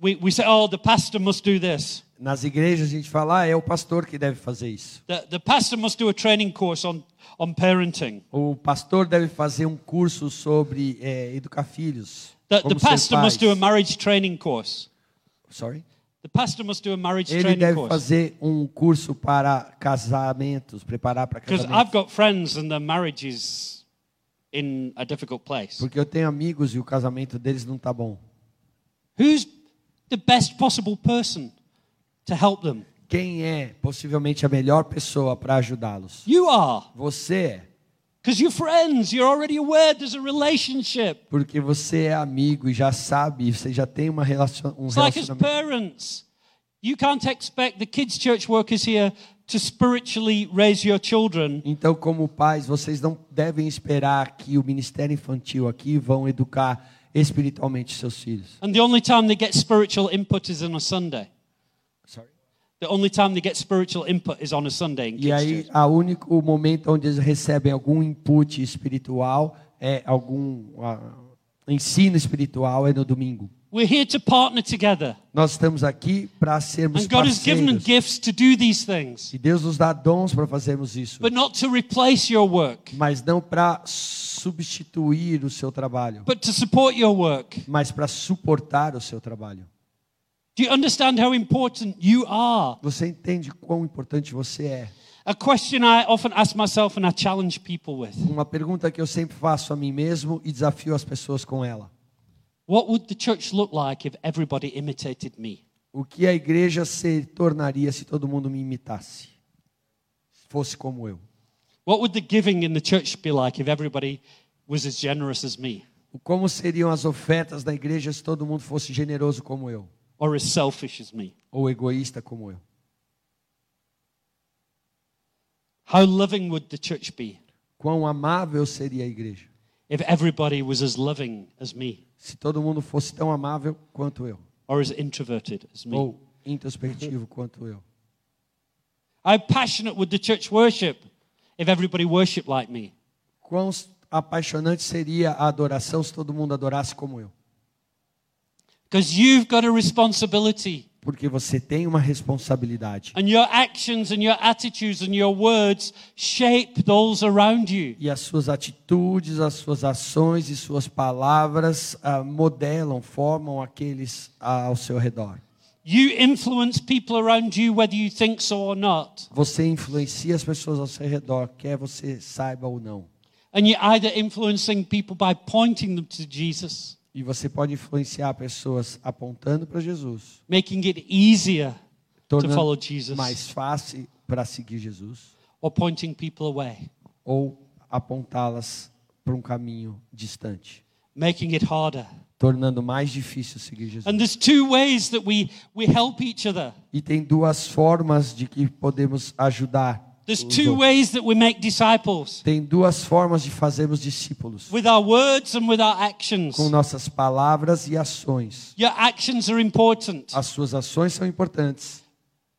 we, we say, oh, the pastor must do this. Nas igrejas a gente fala, ah, é o pastor que deve fazer isso. The, the pastor must do a training course on, on parenting. O pastor deve fazer um curso sobre é, educar filhos. The, the pastor must pais. do a marriage training course. Sorry? The pastor must do a marriage Ele training deve course. fazer um curso para casamentos, preparar para Because casamentos. I've got friends and their marriage is in a difficult place. Porque eu tenho amigos e o casamento deles não tá bom. Who's the best possible person to help them? Quem é possivelmente a melhor pessoa para ajudá-los? You are. Você é. Because you're friends. You're already aware there's a relationship. Porque você é amigo e já sabe, você já tem uma relacion, um It's like as relacionamento. parents, you can't expect the kids' church workers here to spiritually raise your children Então, como pais, vocês não devem esperar que o ministério infantil aqui vão educar espiritualmente seus filhos. and the only time they get spiritual input is on a Sunday. The only time they get spiritual input is on a Sunday in E aí, a único momento onde eles recebem algum input espiritual é algum ah, ensino espiritual é no domingo. We're here to partner together. Nós estamos aqui para sermos And God has given them parceiros. gifts to do these things, E Deus nos dá dons para fazermos isso, but not to replace your work, mas não para substituir o seu trabalho, but to support your work. mas para suportar o seu trabalho. Do you understand how important you are? Você entende quão importante você é? A question I often ask myself and I challenge people with Uma pergunta que eu sempre faço a mim mesmo e desafio as pessoas com ela. What would the church look like if everybody imitated me? O que a igreja se tornaria se todo mundo me imitasse? Fosse como eu. What would the giving in the church be like if everybody was as generous as me Como seriam as ofertas da igreja se todo mundo fosse generoso como eu? Or as selfish as me? Ou egoísta como eu? How loving would the church be Quão amável seria a igreja if everybody was as loving as me se todo mundo fosse tão amável quanto eu? or as introverted as me? Ou introspectivo quanto eu? How passionate would the church worship if everybody worshiped like me? Quão apaixonante seria a adoração se todo mundo adorasse como eu? Because you've got a responsibility. Porque você tem uma responsabilidade. And your actions and your attitudes and your words shape those around you. E as suas atitudes, as suas ações e suas palavras ah, modelam, formam aqueles ah, ao seu redor. You influence people around you whether you think so or not. Você influencia as pessoas ao seu redor, quer você saiba ou não. And you're either influencing people by pointing them to Jesus, E você pode influenciar pessoas apontando para Jesus, making it easier to follow Jesus, mais fácil para seguir Jesus, or pointing people away, ou apontá-las para um caminho distante, making it harder. tornando mais difícil seguir Jesus. And there's two ways that we, we help each other. E tem duas formas de que podemos ajudar There's two ways that we make disciples Tem duas formas de fazermos discípulos: with our words and with our actions. com nossas palavras e ações. Your actions are important. As suas ações são importantes.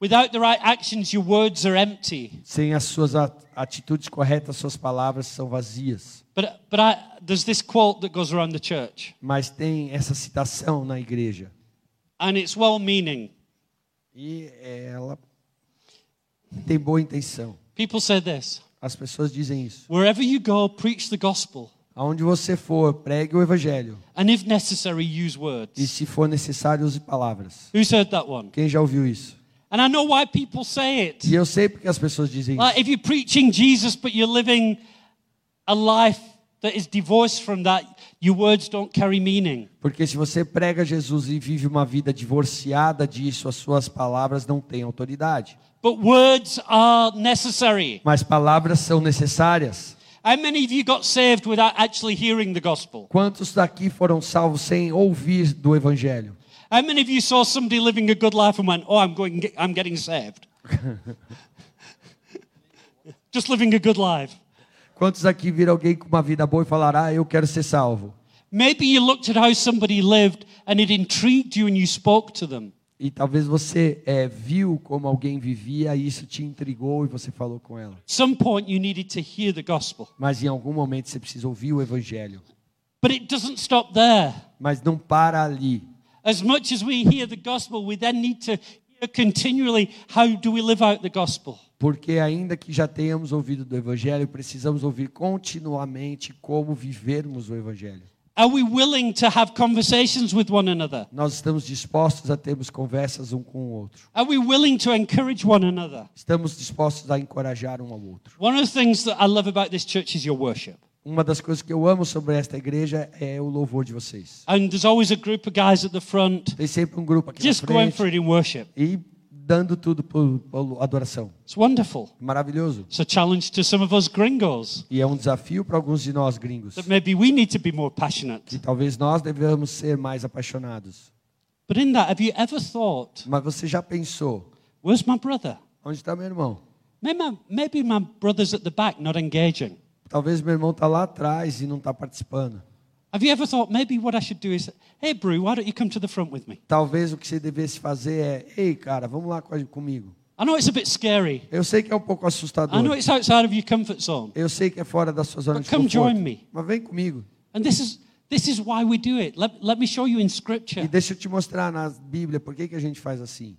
Without the right actions, your words are empty. Sem as suas atitudes corretas, suas palavras são vazias. But, but I, there's this quote that goes around the church, Mas tem essa citação na igreja. and it's well meaning. E ela tem boa intenção. People say this As pessoas dizem isso. wherever you go, preach the gospel, Aonde você for, pregue o evangelho. and if necessary, use E words. se for necessário, use palavras. Who's heard that one? Quem já ouviu isso? And I know why people say it. E eu sei porque as pessoas dizem isso. If you're preaching Jesus, but you're living a life that is divorced from that, your words don't carry meaning. Porque se você prega Jesus e vive uma vida divorciada disso, as suas palavras não têm autoridade. But words are necessary. Mas palavras são necessárias. How many of you got saved without actually hearing the gospel? Quantos daqui foram salvos sem ouvir do evangelho? How many of you saw somebody living a good life and went, "Oh, I'm going, I'm getting saved"? *laughs* Just living a good life. Quantos aqui viram alguém com uma vida boa e falaram: "Ah, eu quero ser salvo"? Maybe you looked at how somebody lived and it intrigued you and you spoke to them. E talvez você eh, viu como alguém vivia e isso te intrigou e você falou com ela. Some point, you needed to hear the gospel. Mas em algum momento você precisa ouvir o evangelho. But it doesn't stop there. Mas não para ali. As much as we hear the gospel, we then need to hear continually how do we live out the gospel? Porque ainda que já tenhamos ouvido do evangelho, precisamos ouvir continuamente como vivermos o evangelho. Are we willing to have conversations with one another? Nós estamos dispostos a termos conversas um com o outro. Are we willing to encourage one another? Estamos dispostos a encorajar um ao outro. One of the things that I love about this church is your worship. Uma das coisas que eu amo sobre esta igreja é o louvor de vocês. And there's always a group of guys at the front Tem sempre um grupo aqui just na going frente for it in worship. e dando tudo por, adoração. It's wonderful. Maravilhoso. It's a challenge to some of us gringos E é um desafio para alguns de nós gringos. that maybe we need to be more passionate. E talvez nós devemos ser mais apaixonados. But in that, have you ever thought, Mas você já pensou, where's my brother? onde está meu irmão? Maybe my, maybe my brother's at the back, not engaging. Talvez meu irmão está lá atrás e não está participando. Have you ever thought maybe what I should do is, hey, Brew, why don't you come to the front with me? Talvez o que você devesse fazer é, ei, cara, vamos lá com- comigo. I know it's a bit scary. Eu sei que é um pouco I know assustador. it's outside of your comfort zone. Eu sei que é fora da sua zona But de come conforto. join me. Mas vem comigo. And this is, this is why we do it. Let, let me show you in E Scripture. deixa eu te mostrar na Bíblia por que, que a gente faz assim.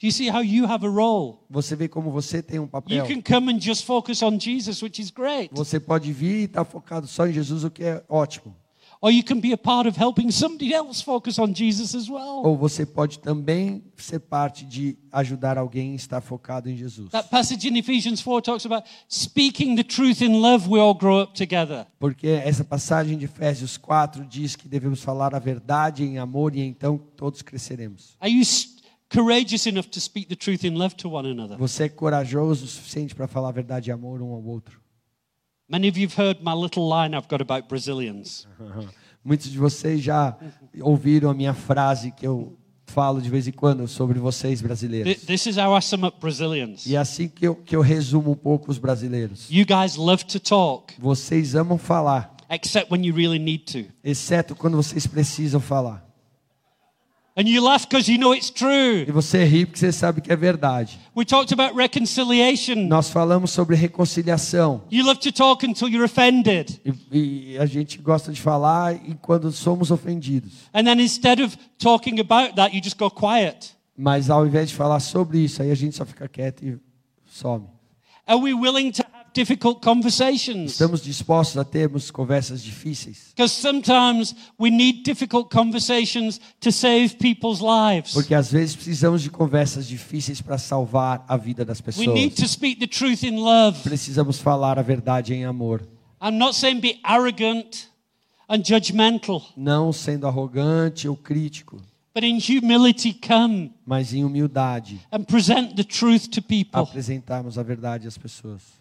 Do you see how you have a role? Você vê como você tem um You papel. can come and just focus on Jesus, which is great. Você pode vir e estar focado só em Jesus, o que é ótimo. Or you can be a part of helping somebody else focus on Jesus as well. Ou você pode também ser parte de ajudar alguém a estar focado em Jesus. That passage in Ephesians 4 talks about speaking the truth in love, we all grow up together. Porque essa passagem de Efésios 4 diz que devemos falar a verdade em amor e então todos cresceremos. Are you courageous enough to speak the truth in love to one another? Você é corajoso o suficiente para falar a verdade e amor um ao outro. Many of you have heard my little line I've got about Brazilians. *laughs* Muitos de vocês já ouviram a minha frase que eu falo de vez em quando sobre vocês brasileiros. This is how I sum up Brazilians. E é assim que eu, que eu resumo um pouco os brasileiros. You guys love to talk, Vocês amam falar, except when you really need to. exceto quando vocês precisam falar. And you laugh because you know it's true. E você ri porque você sabe que é verdade. We talked about reconciliation. Nós falamos sobre reconciliação. You love to talk until you're offended. E, e a gente gosta de falar e quando somos ofendidos. And then instead of talking about that, you just go quiet. Mas ao invés de falar sobre isso, aí a gente só fica quieto e some. Are we willing to difficult conversations? Estamos dispostos a termos conversas difíceis? Because sometimes we need difficult conversations to save people's lives. Porque às vezes precisamos de conversas difíceis para salvar a vida das We pessoas. need to speak the truth in love. Precisamos falar a verdade em amor, I'm not saying be arrogant and judgmental, não sendo arrogante ou crítico, but in humility come mas em humildade and present the truth to people. apresentarmos a verdade às pessoas.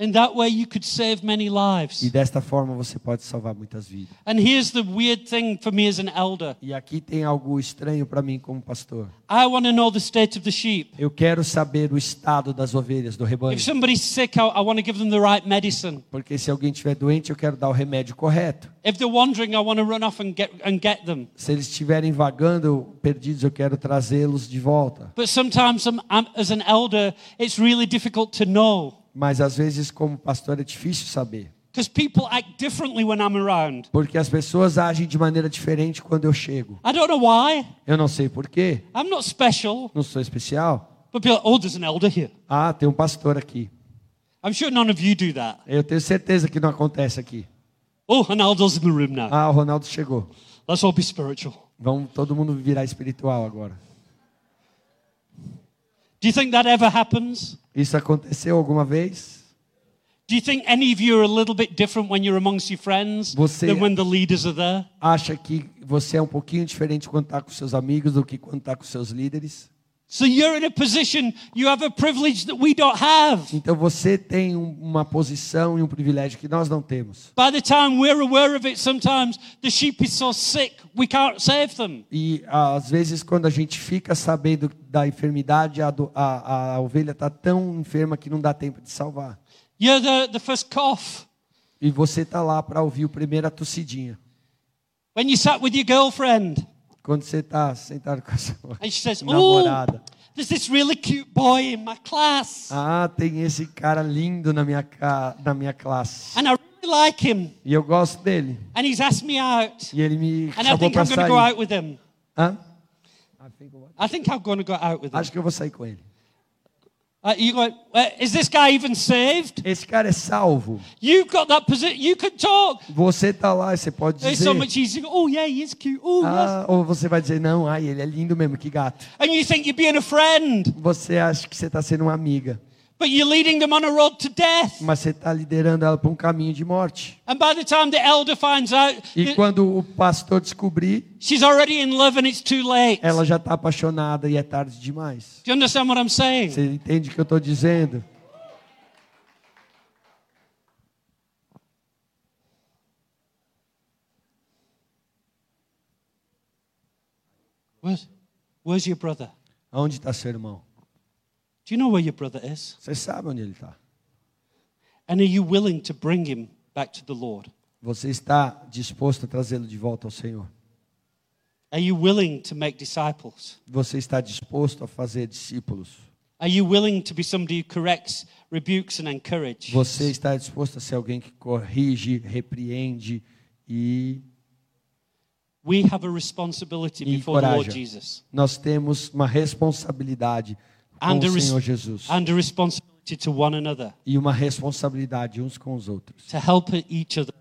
In that way, you could save many E lives. desta forma você pode salvar muitas vidas. And here's the weird thing for me as an elder E aqui tem algo estranho para mim como pastor. I want to know the state of the sheep. Eu quero saber o estado das ovelhas, do rebanho. If somebody's sick, I, I want to give them the right medicine. Porque se alguém estiver doente, eu quero dar o remédio correto. If they're wandering, I want to run off and get, and get them. Se eles estiverem vagando, perdidos, eu quero trazê-los de volta. But sometimes, I'm, I'm, as an elder, it's really difficult to know Mas às vezes, como pastor, é difícil saber. because people act differently when I'm around. Porque as pessoas agem de maneira diferente quando eu chego. I don't know why. Eu não sei porquê, I'm not special. não sou especial. Oh, there's an elder here. Ah, tem um pastor aqui. I'm sure none of you do that. Eu tenho certeza que não acontece aqui. Oh, Ronaldo's in the room now. Ah, o Ronaldo chegou. Let's all be spiritual. Vamos todo mundo virar espiritual agora. Do you think that ever happens? Isso aconteceu alguma vez? Do you think any of you are a little bit different when you're amongst your friends Você- than when the leaders are there? Acha que você é um pouquinho diferente quando está com seus amigos do que quando está com seus líderes? So you're in a position, you have a privilege that we don't have. Então você tem um- uma posição e um privilégio que nós não temos. By the time we're aware of it, sometimes the sheep is so sick we can't save them. E às vezes, quando a gente fica sabendo da enfermidade, a, a- a ovelha está tão enferma que não dá tempo de salvar. You're the, the first cough. E você está lá para ouvir o primeiro a tossidinha. When you sat with your girlfriend Quando você está sentado com a sua and she says, Oh, namorada. there's this really cute boy in my class. Ah, tem esse cara lindo na minha, na minha classe. And I really like him. E eu gosto dele. And he's asked me out. E ele me And I chamou think para I'm going to go sair. out with him. Hã? I think I'm going to go out with him. Acho que eu vou sair com ele. Uh, you go, uh, is this guy even saved? Esse cara é salvo. You've got that position. You can talk. Você tá lá você pode It's so dizer. much easier. Oh, yeah, he is cute. Oh, yes. Ah, ou você vai dizer, não, ai, ele é lindo mesmo, que gato. And you think you're being a friend, Você acha que você está sendo uma amiga, but you're leading them on a road to death. mas você está liderando ela para um caminho de morte. And by the time the elder finds out, E quando o pastor descobrir, she's already in love and it's too late. ela já está apaixonada e é tarde demais. Do you understand what I'm saying? Você entende o que eu estou dizendo? Where's, where's your brother? Onde está seu irmão? Do you know where your brother is? Você sabe onde ele está. And are you willing to bring him back to the Lord? Você está disposto a trazê-lo de volta ao Senhor? Are you willing to make disciples? Você está disposto a fazer discípulos? Are you willing to be somebody who corrects, rebukes, and encourages? Você está disposto a ser alguém que corrige, repreende e We have a responsibility before the Lord. Jesus nós temos uma responsabilidade com And a o Senhor Jesus responsibility to one another e uma responsabilidade uns com os outros to help each other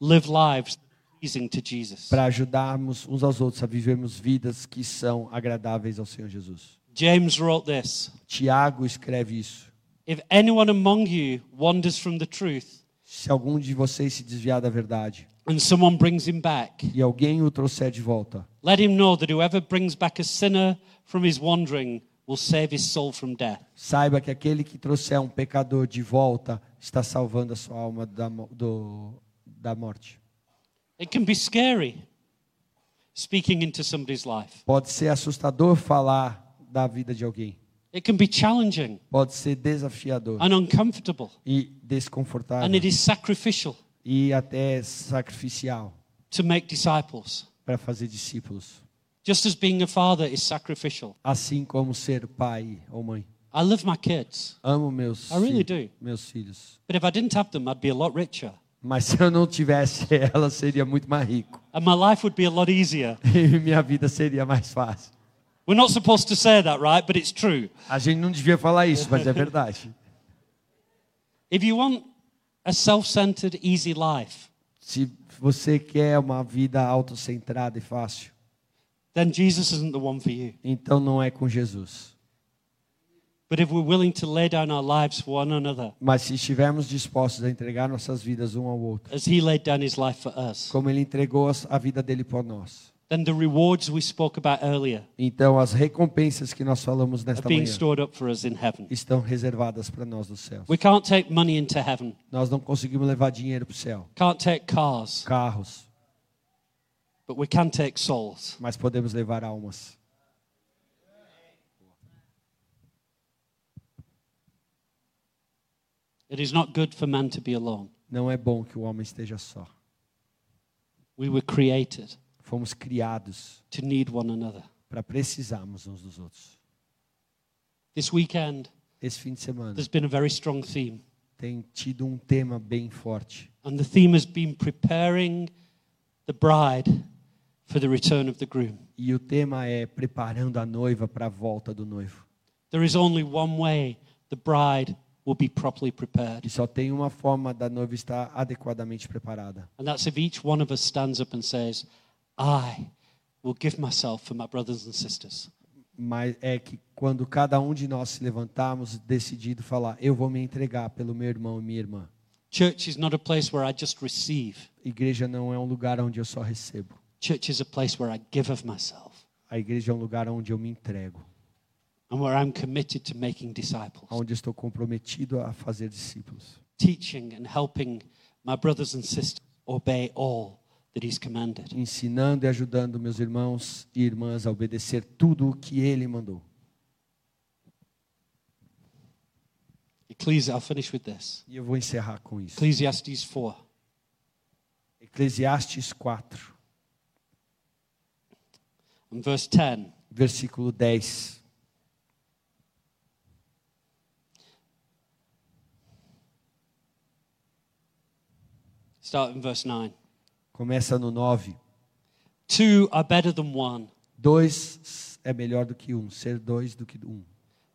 live lives pleasing to Jesus. para ajudarmos uns aos outros a vivermos vidas que são agradáveis ao Senhor Jesus. James wrote this Tiago escreve isso. If anyone among you wanders from the truth Se algum de vocês se desviar da verdade and someone brings him back, e alguém o trouxer de volta, let him know that whoever brings back a sinner from his wandering will save his soul from death. saiba que aquele que trouxer um pecador de volta está salvando a sua alma da, do, da morte. It can be scary speaking into somebody's life. Pode ser assustador falar da vida de alguém. It can be challenging Pode ser desafiador and uncomfortable, e and desconfortável it is sacrificial e até sacrificial to make disciples. para fazer discípulos. Just as being a father is sacrificial. Assim como ser pai ou mãe. I love my kids, Amo meus, I really do. meus filhos. but if I didn't have them, I'd be a lot richer. Mas se eu não tivesse *laughs* ela, seria muito mais rico. And my life would be a lot easier. *laughs* E minha vida seria mais fácil. We're not supposed to say that, right? But it's true. A gente não devia falar isso, mas é verdade. *laughs* If you want a self centered, easy life, Se você quer uma vida autocentrada e fácil, then Jesus isn't the one for you. então não é com Jesus. But if we're willing to lay down our lives for one another, Mas se estivermos dispostos a entregar nossas vidas um ao outro, as He laid down His life for us, como Ele entregou a vida dele por nós, then the rewards we spoke about earlier então as recompensas que nós falamos are nesta being manhã stored up for us in heaven. estão reservadas para nós no céu. We can't take money into heaven, Nós não conseguimos levar dinheiro para o céu, can't take cars, carros, but we can take souls. mas podemos levar almas. It is not good for man to be alone. Não é bom que o homem esteja só. We were created Fomos criados to need one another. para precisarmos uns dos outros. This weekend, Esse fim de semana there's been a very strong theme, tem tido um tema bem forte. and the theme has been preparing the bride for the return of the groom. E o tema é preparando a noiva para a volta do noivo. There is only one way the bride will be properly prepared, E só tem uma forma da noiva estar adequadamente preparada. and that's if each one of us stands up and says, I will give myself for my brothers and sisters. Mas é que quando cada um de nós se levantarmos decidido falar, eu vou me entregar pelo meu irmão e minha irmã. Church is not a place where I just receive. Igreja não é um lugar onde eu só recebo. Church is a place where I give of myself A igreja é um lugar onde eu me entrego, and where I'm committed to making disciples, onde estou comprometido a fazer discípulos, teaching and helping my brothers and sisters obey all that He's commanded. ensinando e ajudando meus irmãos e irmãs a obedecer tudo o que ele mandou. Ecclesi- I'll finish with this. E eu vou encerrar com isso. Ecclesiastes 4. Eclesiastes 4, And verse 10. versículo 10. Start in verse 9. Começa no 9. Two are better than one Dois é melhor do que um, ser dois do que um.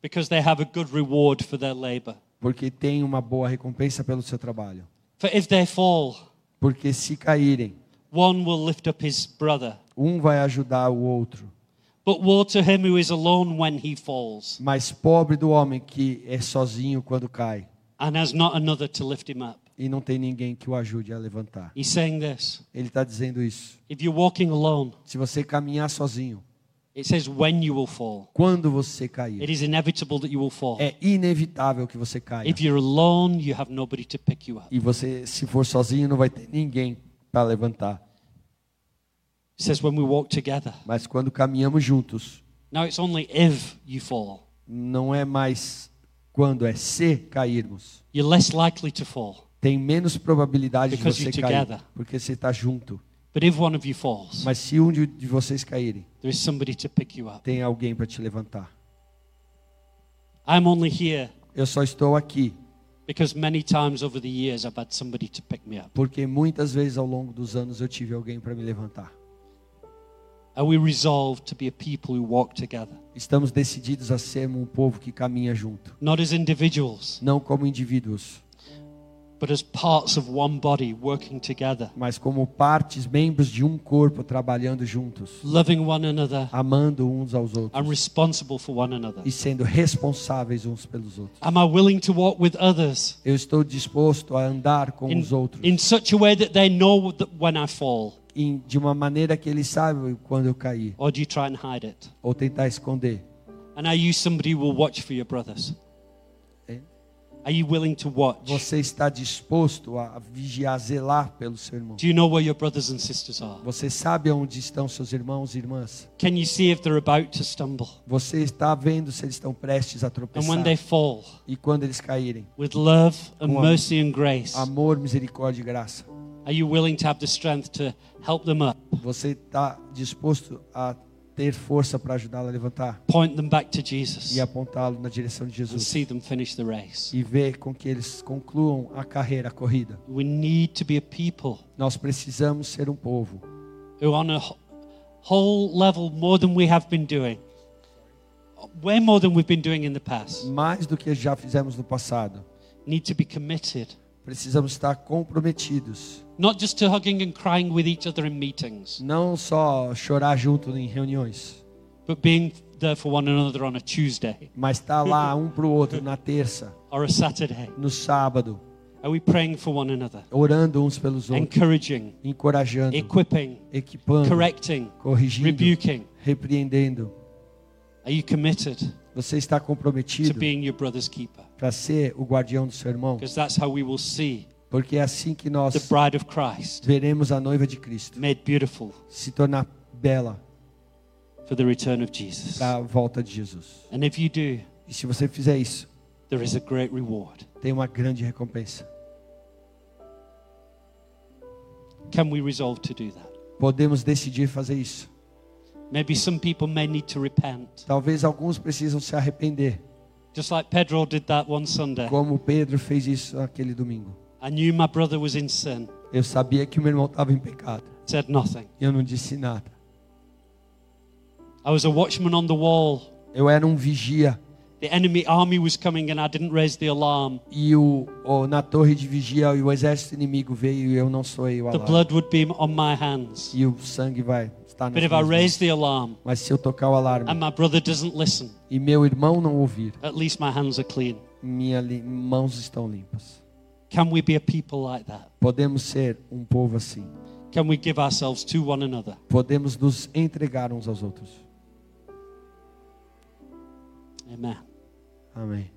because they have a good reward for their labor. Porque tem uma boa recompensa pelo seu trabalho. For if they fall, Porque se caírem, one will lift up his brother. um vai ajudar o outro. But woe to him who is alone when he falls Mas pobre do homem que é sozinho quando cai and has not another to lift him up. e não tem ninguém que o ajude a levantar. He's saying this Ele está dizendo isso. if you're walking alone, Se você caminhar sozinho, it says when you will fall. quando você It cair, is inevitable that you will fall. é inevitável que você caia. If you're alone, you have nobody to pick you up. E você, se for sozinho, não vai ter ninguém para levantar. It says when we walk together. Mas quando caminhamos juntos, Now it's only if you fall. não é mais quando, é se cairmos. You're less likely to fall. Tem menos probabilidade de Because você you're cair, together. porque você está junto. But if one of you falls, Mas se um de, de vocês caírem, there is somebody to pick you up. tem alguém para te levantar. I'm only here Eu só estou aqui because many times over the years I've had somebody to pick me up. porque muitas vezes ao longo dos anos eu tive alguém para me levantar. Estamos decididos a sermos um povo que caminha junto, Not as individuals, não como indivíduos, but as parts of one body working together, mas como partes, membros de um corpo trabalhando juntos, loving one another amando uns aos and outros responsible for one another. e sendo responsáveis uns pelos outros. Am I willing to walk with others Eu estou disposto a andar com os outros in such a way that they know that when I fall? Em- de uma maneira que eles sabem quando eu cair, Or do you try and hide it? ou tentar esconder. And are you somebody who will watch for your brothers? Hein? Are you willing to watch? Você está disposto a vigiar, zelar pelo seu irmão? Do you know where your brothers and sisters are? Você sabe onde estão seus irmãos e irmãs? Can you see if they're about to stumble? Você está vendo se eles estão prestes a And when tropeçar? they fall, E quando eles caírem? with love and mercy and grace, Amor, misericórdia e graça. Are you willing to have the strength to help them up, Você está disposto a ter força para ajudá-lo a levantar point them back to Jesus, e apontá-lo na direção de and Jesus see them finish the race? e ver com que eles concluam a carreira, a corrida? We need to be a people Nós precisamos ser um povo who, on a wh- whole level, more than we have been doing, way more than we've been doing in the past, mais do que já fizemos no passado. need to be committed. Precisamos estar comprometidos, Not just to hugging and crying with each other in meetings, não só chorar junto em reuniões, but being there for one another on a Tuesday mas estar lá um para o outro na terça, or a Saturday, no sábado, Are we praying for one another? orando uns pelos outros, Encouraging, encorajando, equipping, equipando, correcting, corrigindo, rebuking? repreendendo. Are you committed Você está to comprometido being your brother's keeper? para ser o guardião do seu irmão? Because that's how we will see Porque é assim que nós veremos a noiva de Cristo made beautiful se tornar bela for the return of Jesus. para a volta de Jesus. And if you do, E se você fizer isso, there is a great reward. tem uma grande recompensa. Can we resolve to do that? Podemos decidir fazer isso. Maybe some people may need to repent, Talvez alguns precisam se arrepender, just like Pedro did that one Sunday. como Pedro fez isso naquele domingo. I knew my brother was in sin, Eu sabia que o meu irmão estava em pecado. said nothing. Eu não disse nada. I was a watchman on the wall. Eu era um vigia The enemy army was coming and I didn't raise the alarm. e o, o- na torre de vigia o exército inimigo veio e eu não soei o The alarme. blood would be on my hands. E o sangue vai estar But if I raise the alarm Mas se eu tocar o alarme and my brother doesn't listen, e meu irmão não ouvir, at least my hands are clean. minhas mãos estão limpas. Can we be a people like that? Podemos ser um povo assim. Can we give ourselves to one another? Podemos nos entregar uns aos outros. Amen. Amém.